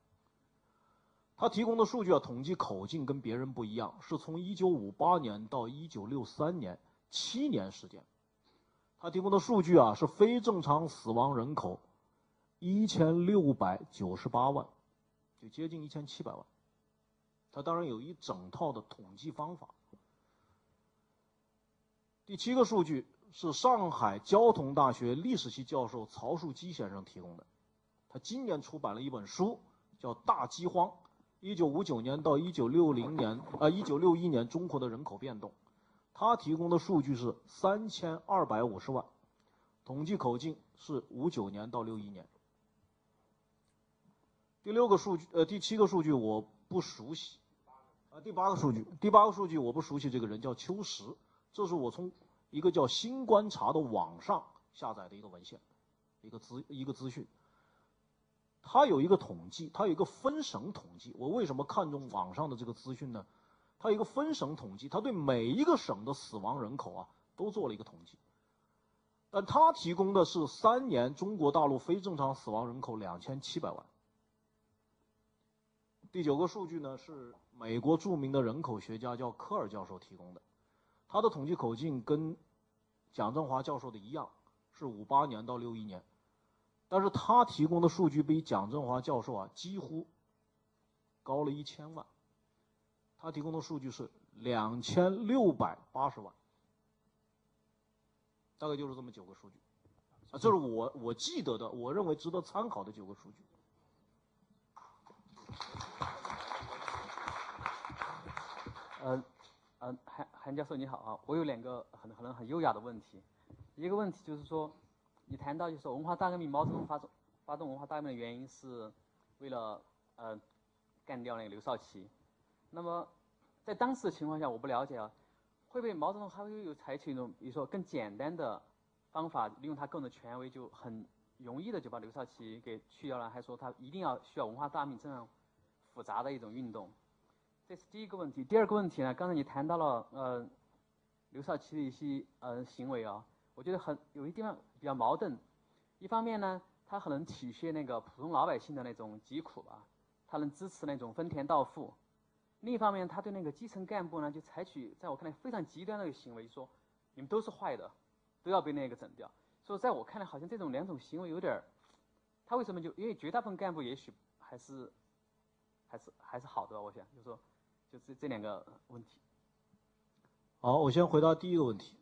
他提供的数据啊，统计口径跟别人不一样，是从1958年到1963年七年时间。他提供的数据啊，是非正常死亡人口1698万，就接近1700万。他当然有一整套的统计方法。第七个数据是上海交通大学历史系教授曹树基先生提供的，他今年出版了一本书，叫《大饥荒》。一九五九年到一九六零年，啊，一九六一年中国的人口变动，他提供的数据是三千二百五十万，统计口径是五九年到六一年。第六个数据，呃，第七个数据我不熟悉，啊，第八个数据，第八个数据我不熟悉这个人叫邱石，这是我从一个叫新观察的网上下载的一个文献，一个资一个资讯。它有一个统计，它有一个分省统计。我为什么看重网上的这个资讯呢？他有一个分省统计，他对每一个省的死亡人口啊都做了一个统计。但他提供的是三年中国大陆非正常死亡人口两千七百万。第九个数据呢是美国著名的人口学家叫科尔教授提供的，他的统计口径跟蒋振华教授的一样，是五八年到六一年。但是他提供的数据比蒋振华教授啊几乎高了一千万。他提供的数据是两千六百八十万，大概就是这么九个数据，啊，这是我我记得的，我认为值得参考的九个数据。呃，呃，韩韩教授你好啊，我有两个很可能很优雅的问题，一个问题就是说。你谈到就是文化大革命，毛泽东发动发动文化大革命的原因是为了呃干掉那个刘少奇。那么在当时的情况下，我不了解啊，会不会毛泽东还会有采取一种比如说更简单的方法，利用他个人的权威就很容易的就把刘少奇给去掉了？还说他一定要需要文化大革命这样复杂的一种运动？这是第一个问题。第二个问题呢，刚才你谈到了呃刘少奇的一些呃行为啊。我觉得很有一地方比较矛盾，一方面呢，他很能体现那个普通老百姓的那种疾苦吧，他能支持那种分田到户；另一方面，他对那个基层干部呢，就采取在我看来非常极端的一个行为，说你们都是坏的，都要被那个整掉。所以在我看来，好像这种两种行为有点儿，他为什么就因为绝大部分干部也许还是还是还是好的吧，我想就说就这这两个问题。好，我先回答第一个问题。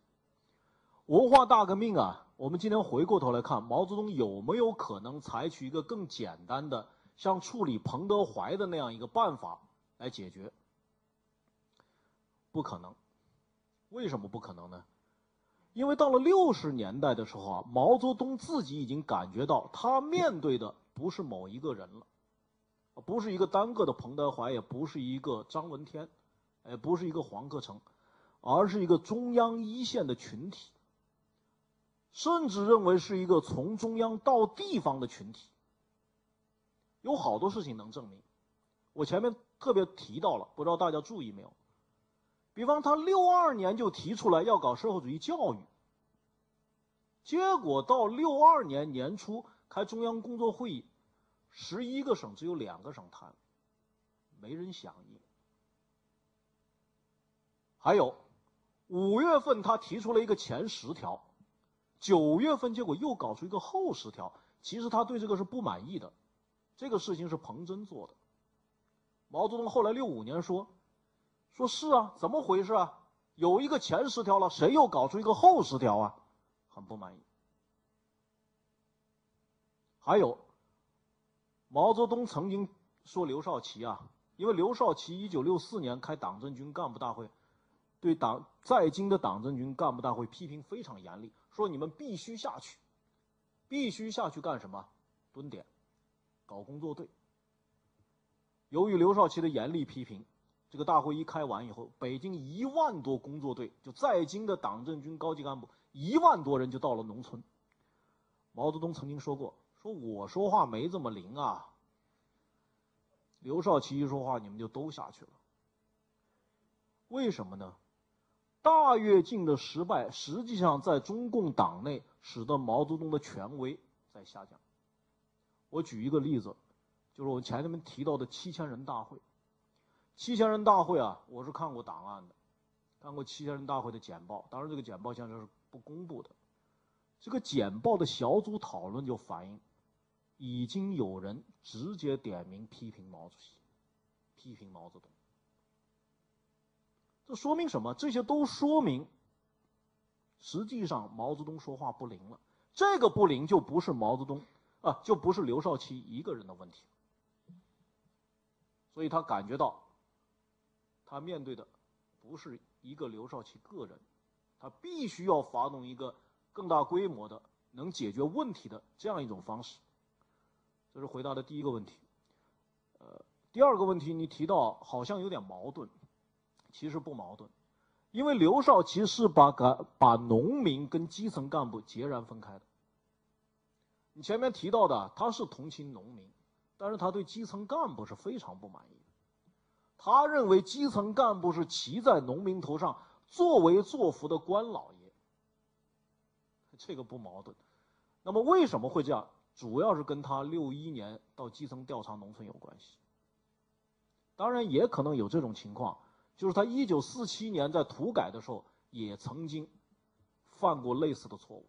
文化大革命啊，我们今天回过头来看，毛泽东有没有可能采取一个更简单的，像处理彭德怀的那样一个办法来解决？不可能。为什么不可能呢？因为到了六十年代的时候啊，毛泽东自己已经感觉到，他面对的不是某一个人了，不是一个单个的彭德怀，也不是一个张闻天，也不是一个黄克诚。而是一个中央一线的群体，甚至认为是一个从中央到地方的群体。有好多事情能证明，我前面特别提到了，不知道大家注意没有？比方他六二年就提出来要搞社会主义教育，结果到六二年年初开中央工作会议，十一个省只有两个省谈，没人响应。还有五月份他提出了一个前十条，九月份结果又搞出一个后十条，其实他对这个是不满意的。这个事情是彭真做的。毛泽东后来六五年说：“说是啊，怎么回事啊？有一个前十条了，谁又搞出一个后十条啊？很不满意。”还有，毛泽东曾经说刘少奇啊，因为刘少奇一九六四年开党政军干部大会，对党在京的党政军干部大会批评非常严厉，说你们必须下去，必须下去干什么？蹲点。搞工作队。由于刘少奇的严厉批评，这个大会一开完以后，北京一万多工作队就在京的党政军高级干部一万多人就到了农村。毛泽东曾经说过：“说我说话没这么灵啊。”刘少奇一说话，你们就都下去了。为什么呢？大跃进的失败，实际上在中共党内使得毛泽东的权威在下降。我举一个例子，就是我前面提到的七千人大会。七千人大会啊，我是看过档案的，看过七千人大会的简报。当然，这个简报现在是不公布的。这个简报的小组讨论就反映，已经有人直接点名批评毛主席，批评毛泽东。这说明什么？这些都说明，实际上毛泽东说话不灵了。这个不灵就不是毛泽东。啊，就不是刘少奇一个人的问题，所以他感觉到，他面对的不是一个刘少奇个人，他必须要发动一个更大规模的能解决问题的这样一种方式。这是回答的第一个问题。呃，第二个问题你提到好像有点矛盾，其实不矛盾，因为刘少奇是把把把农民跟基层干部截然分开的。你前面提到的，他是同情农民，但是他对基层干部是非常不满意的。他认为基层干部是骑在农民头上作威作福的官老爷，这个不矛盾。那么为什么会这样？主要是跟他六一年到基层调查农村有关系。当然也可能有这种情况，就是他一九四七年在土改的时候也曾经犯过类似的错误。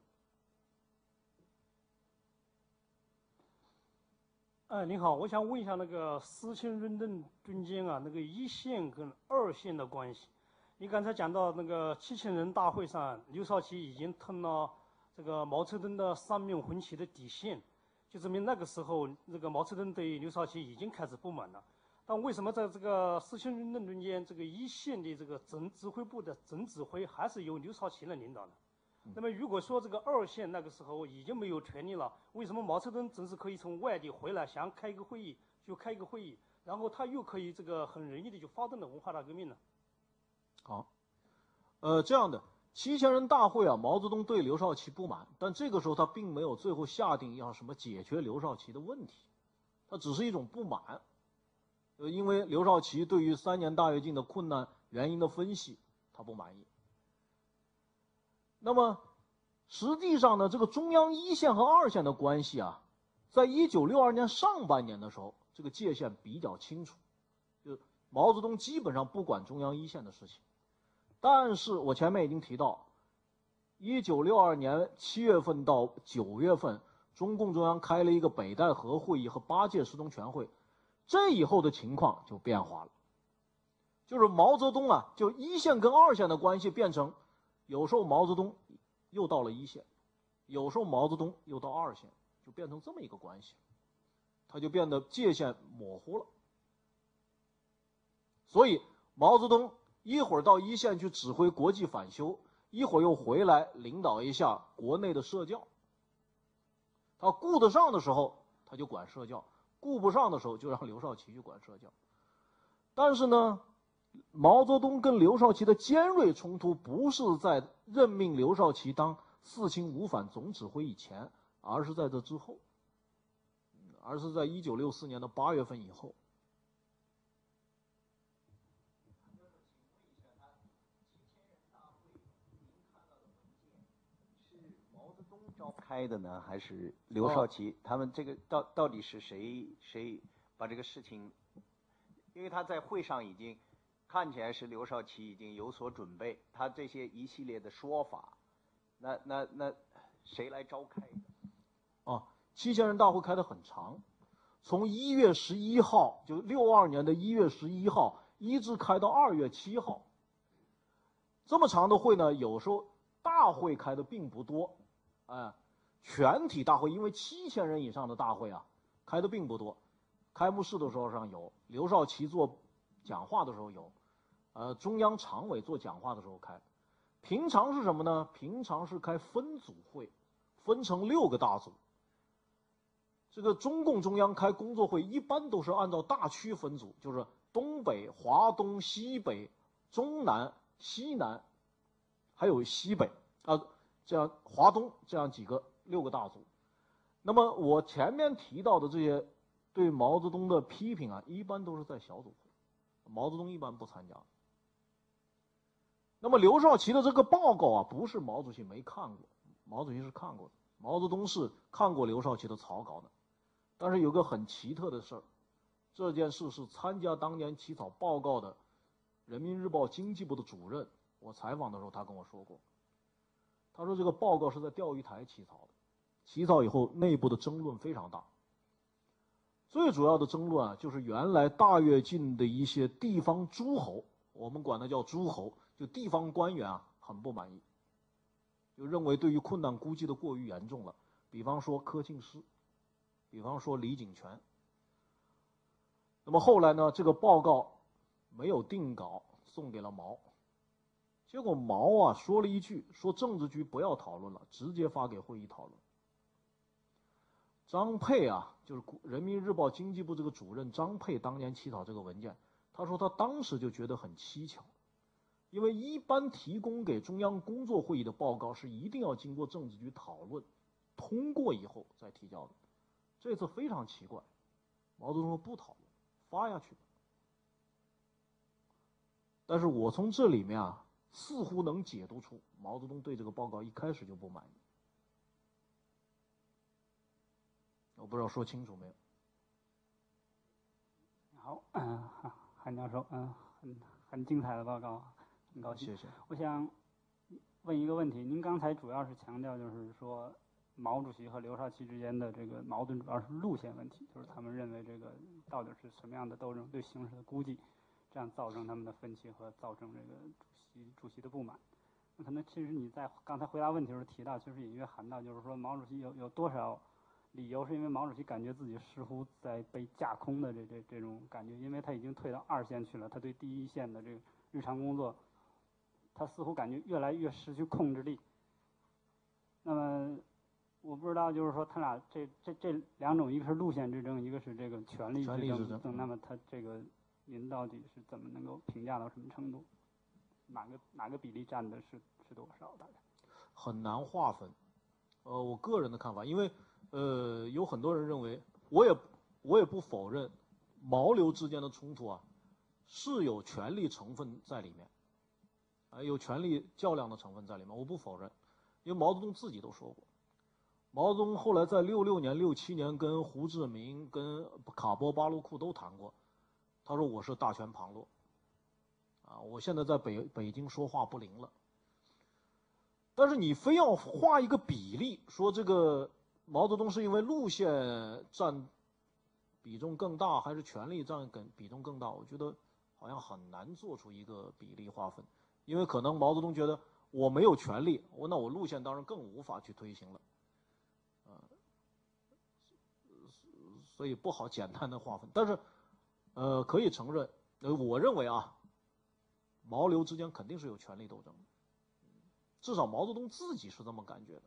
哎，您好，我想问一下那个四清论顿中间啊，那个一线跟二线的关系。你刚才讲到那个七千人大会上，刘少奇已经吞了这个毛泽东的三面红旗的底线，就证明那个时候那个毛泽东对刘少奇已经开始不满了。但为什么在这个四清论顿中间，这个一线的这个总指挥部的总指挥还是由刘少奇来领导呢？那么，如果说这个二线那个时候已经没有权利了，为什么毛泽东总是可以从外地回来，想开一个会议就开一个会议，然后他又可以这个很容易的就发动了文化大革命呢？好，呃，这样的七千人大会啊，毛泽东对刘少奇不满，但这个时候他并没有最后下定要什么解决刘少奇的问题，他只是一种不满，呃，因为刘少奇对于三年大跃进的困难原因的分析，他不满意。那么，实际上呢，这个中央一线和二线的关系啊，在一九六二年上半年的时候，这个界限比较清楚，就毛泽东基本上不管中央一线的事情。但是我前面已经提到，一九六二年七月份到九月份，中共中央开了一个北戴河会议和八届十中全会，这以后的情况就变化了，就是毛泽东啊，就一线跟二线的关系变成。有时候毛泽东又到了一线，有时候毛泽东又到二线，就变成这么一个关系，他就变得界限模糊了。所以毛泽东一会儿到一线去指挥国际反修，一会儿又回来领导一下国内的社教。他顾得上的时候他就管社教，顾不上的时候就让刘少奇去管社教。但是呢，毛泽东跟刘少奇的尖锐冲突不是在任命刘少奇当四清五反总指挥以前，而是在这之后，而是在一九六四年的八月份以后。召开的呢，还是刘少奇？他们这个到到底是谁谁把这个事情？因为他在会上已经看起来是刘少奇已经有所准备，他这些一系列的说法，那那那谁来召开的？啊，七千人大会开的很长，从一月十一号就六二年的一月十一号一直开到二月七号。这么长的会呢，有时候大会开的并不多。哎，全体大会因为七千人以上的大会啊，开的并不多。开幕式的时候上有刘少奇做讲话的时候有，呃，中央常委做讲话的时候开。平常是什么呢？平常是开分组会，分成六个大组。这个中共中央开工作会一般都是按照大区分组，就是东北、华东、西北、中南、西南，还有西北啊。这样，华东这样几个六个大组，那么我前面提到的这些对毛泽东的批评啊，一般都是在小组会，毛泽东一般不参加。那么刘少奇的这个报告啊，不是毛主席没看过，毛主席是看过的，毛泽东是看过刘少奇的草稿的。但是有个很奇特的事儿，这件事是参加当年起草报告的人民日报经济部的主任，我采访的时候他跟我说过。他说：“这个报告是在钓鱼台起草的，起草以后内部的争论非常大。最主要的争论啊，就是原来大跃进的一些地方诸侯，我们管它叫诸侯，就地方官员啊，很不满意，就认为对于困难估计的过于严重了。比方说柯庆施，比方说李井泉。那么后来呢，这个报告没有定稿，送给了毛。”结果毛啊说了一句：“说政治局不要讨论了，直接发给会议讨论。”张佩啊，就是人民日报经济部这个主任张佩，当年起草这个文件，他说他当时就觉得很蹊跷，因为一般提供给中央工作会议的报告是一定要经过政治局讨论、通过以后再提交的，这次非常奇怪，毛泽东说不讨论，发下去吧。但是我从这里面啊。似乎能解读出毛泽东对这个报告一开始就不满意。我不知道说清楚没有。好，嗯，韩教授，嗯，很很精彩的报告，很高兴。谢谢。我想问一个问题，您刚才主要是强调就是说，毛主席和刘少奇之间的这个矛盾主要是路线问题，就是他们认为这个到底是什么样的斗争，对形势的估计，这样造成他们的分歧和造成这个。主席主席的不满，那可能其实你在刚才回答问题时候提到，其实隐约含到，就是说毛主席有有多少理由是因为毛主席感觉自己似乎在被架空的这这这种感觉，因为他已经退到二线去了，他对第一线的这个日常工作，他似乎感觉越来越失去控制力。那么我不知道，就是说他俩这这这两种，一个是路线之争，一个是这个权力之争，那么他这个您到底是怎么能够评价到什么程度？哪个哪个比例占的是是多少？大概很难划分。呃，我个人的看法，因为呃，有很多人认为，我也我也不否认毛流之间的冲突啊是有权力成分在里面，啊，有权力较量的成分在里面，我不否认。因为毛泽东自己都说过，毛泽东后来在六六年、六七年跟胡志明、跟卡波巴鲁库都谈过，他说我是大权旁落。啊，我现在在北北京说话不灵了。但是你非要画一个比例，说这个毛泽东是因为路线占比重更大，还是权力占更比重更大？我觉得好像很难做出一个比例划分，因为可能毛泽东觉得我没有权利，我那我路线当然更无法去推行了。啊，所以不好简单的划分。但是，呃，可以承认，呃，我认为啊。毛刘之间肯定是有权力斗争，至少毛泽东自己是这么感觉的。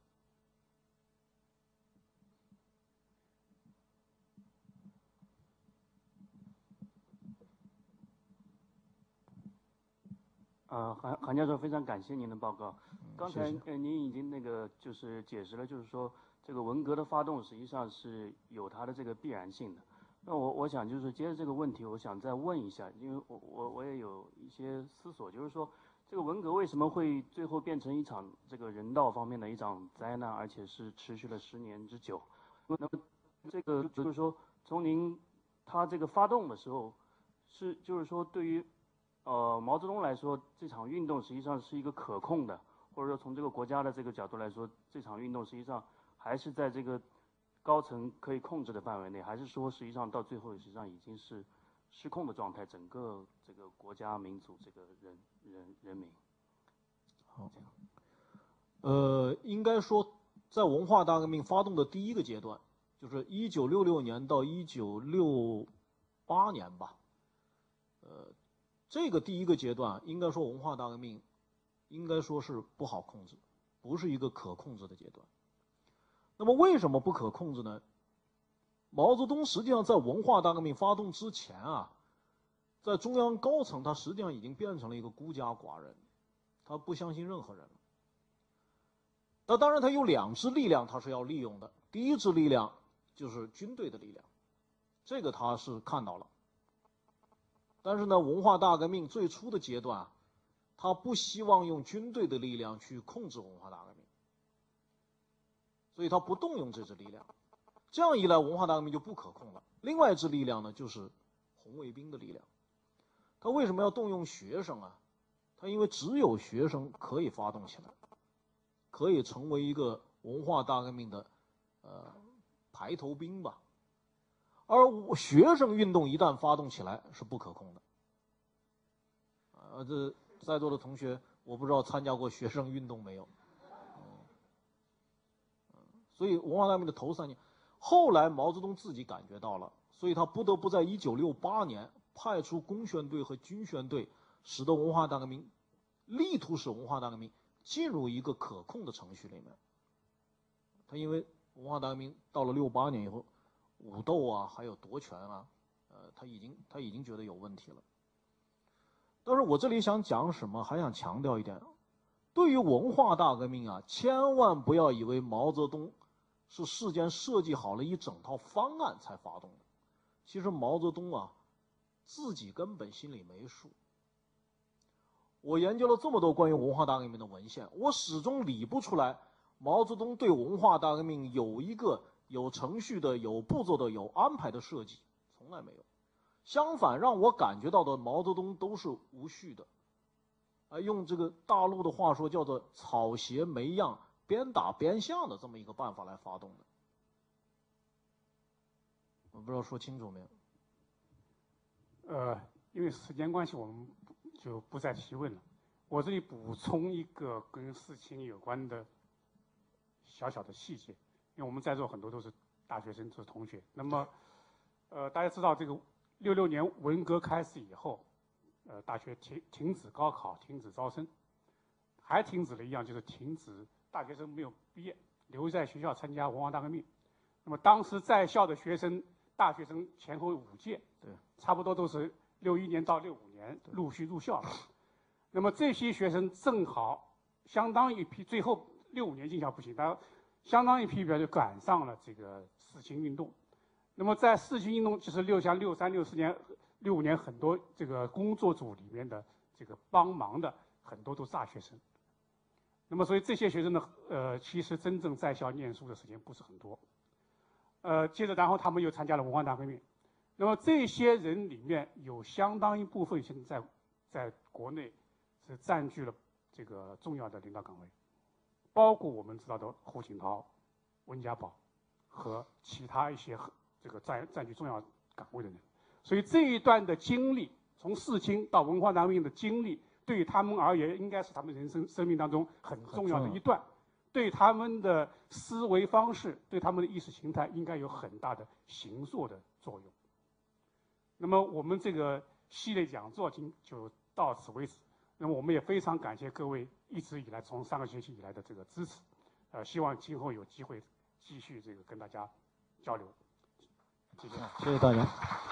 呃，韩韩教授，非常感谢您的报告。刚才呃您已经那个就是解释了，就是说这个文革的发动实际上是有它的这个必然性的。那我我想就是接着这个问题，我想再问一下，因为我我我也有一些思索，就是说这个文革为什么会最后变成一场这个人道方面的一场灾难，而且是持续了十年之久？那么这个就是说从您他这个发动的时候，是就是说对于呃毛泽东来说，这场运动实际上是一个可控的，或者说从这个国家的这个角度来说，这场运动实际上还是在这个。高层可以控制的范围内，还是说实际上到最后实际上已经是失控的状态？整个这个国家、民族、这个人、人、人民。好，呃，应该说，在文化大革命发动的第一个阶段，就是一九六六年到一九六八年吧。呃，这个第一个阶段，应该说文化大革命，应该说是不好控制，不是一个可控制的阶段。那么为什么不可控制呢？毛泽东实际上在文化大革命发动之前啊，在中央高层他实际上已经变成了一个孤家寡人，他不相信任何人。那当然他有两支力量他是要利用的，第一支力量就是军队的力量，这个他是看到了。但是呢，文化大革命最初的阶段，他不希望用军队的力量去控制文化大革命。所以他不动用这支力量，这样一来，文化大革命就不可控了。另外一支力量呢，就是红卫兵的力量。他为什么要动用学生啊？他因为只有学生可以发动起来，可以成为一个文化大革命的呃排头兵吧。而学生运动一旦发动起来，是不可控的。啊，这在座的同学，我不知道参加过学生运动没有。所以文化大革命的头三年，后来毛泽东自己感觉到了，所以他不得不在一九六八年派出工宣队和军宣队，使得文化大革命，力图使文化大革命进入一个可控的程序里面。他因为文化大革命到了六八年以后，武斗啊，还有夺权啊，呃，他已经他已经觉得有问题了。但是我这里想讲什么，还想强调一点，对于文化大革命啊，千万不要以为毛泽东。是事先设计好了一整套方案才发动的。其实毛泽东啊，自己根本心里没数。我研究了这么多关于文化大革命的文献，我始终理不出来毛泽东对文化大革命有一个有程序的、有步骤的、有安排的设计，从来没有。相反，让我感觉到的毛泽东都是无序的，啊，用这个大陆的话说，叫做草鞋没样。边打边向的这么一个办法来发动的，我不知道说清楚没有？呃，因为时间关系，我们就不再提问了。我这里补充一个跟事情有关的小小的细节，因为我们在座很多都是大学生，都是同学。那么，呃，大家知道这个六六年文革开始以后，呃，大学停停止高考，停止招生，还停止了一样，就是停止。大学生没有毕业，留在学校参加文化大革命。那么当时在校的学生，大学生前后五届，对，差不多都是六一年到六五年陆续入校。那么这些学生正好相当一批，最后六五年进校不行，但相当一批比就赶上了这个四清运动。那么在四清运动，就是六像六三六四年、六五年很多这个工作组里面的这个帮忙的很多都是大学生。那么，所以这些学生呢，呃，其实真正在校念书的时间不是很多。呃，接着，然后他们又参加了文化大革命。那么这些人里面有相当一部分现在在国内是占据了这个重要的领导岗位，包括我们知道的胡锦涛、温家宝和其他一些这个占占据重要岗位的人。所以这一段的经历，从四清到文化大革命的经历。对他们而言，应该是他们人生生命当中很重要的一段，对他们的思维方式，对他们的意识形态，应该有很大的形塑的作用。那么，我们这个系列讲座今就到此为止。那么，我们也非常感谢各位一直以来从上个学期以来的这个支持，呃，希望今后有机会继续这个跟大家交流。谢谢，谢谢大家。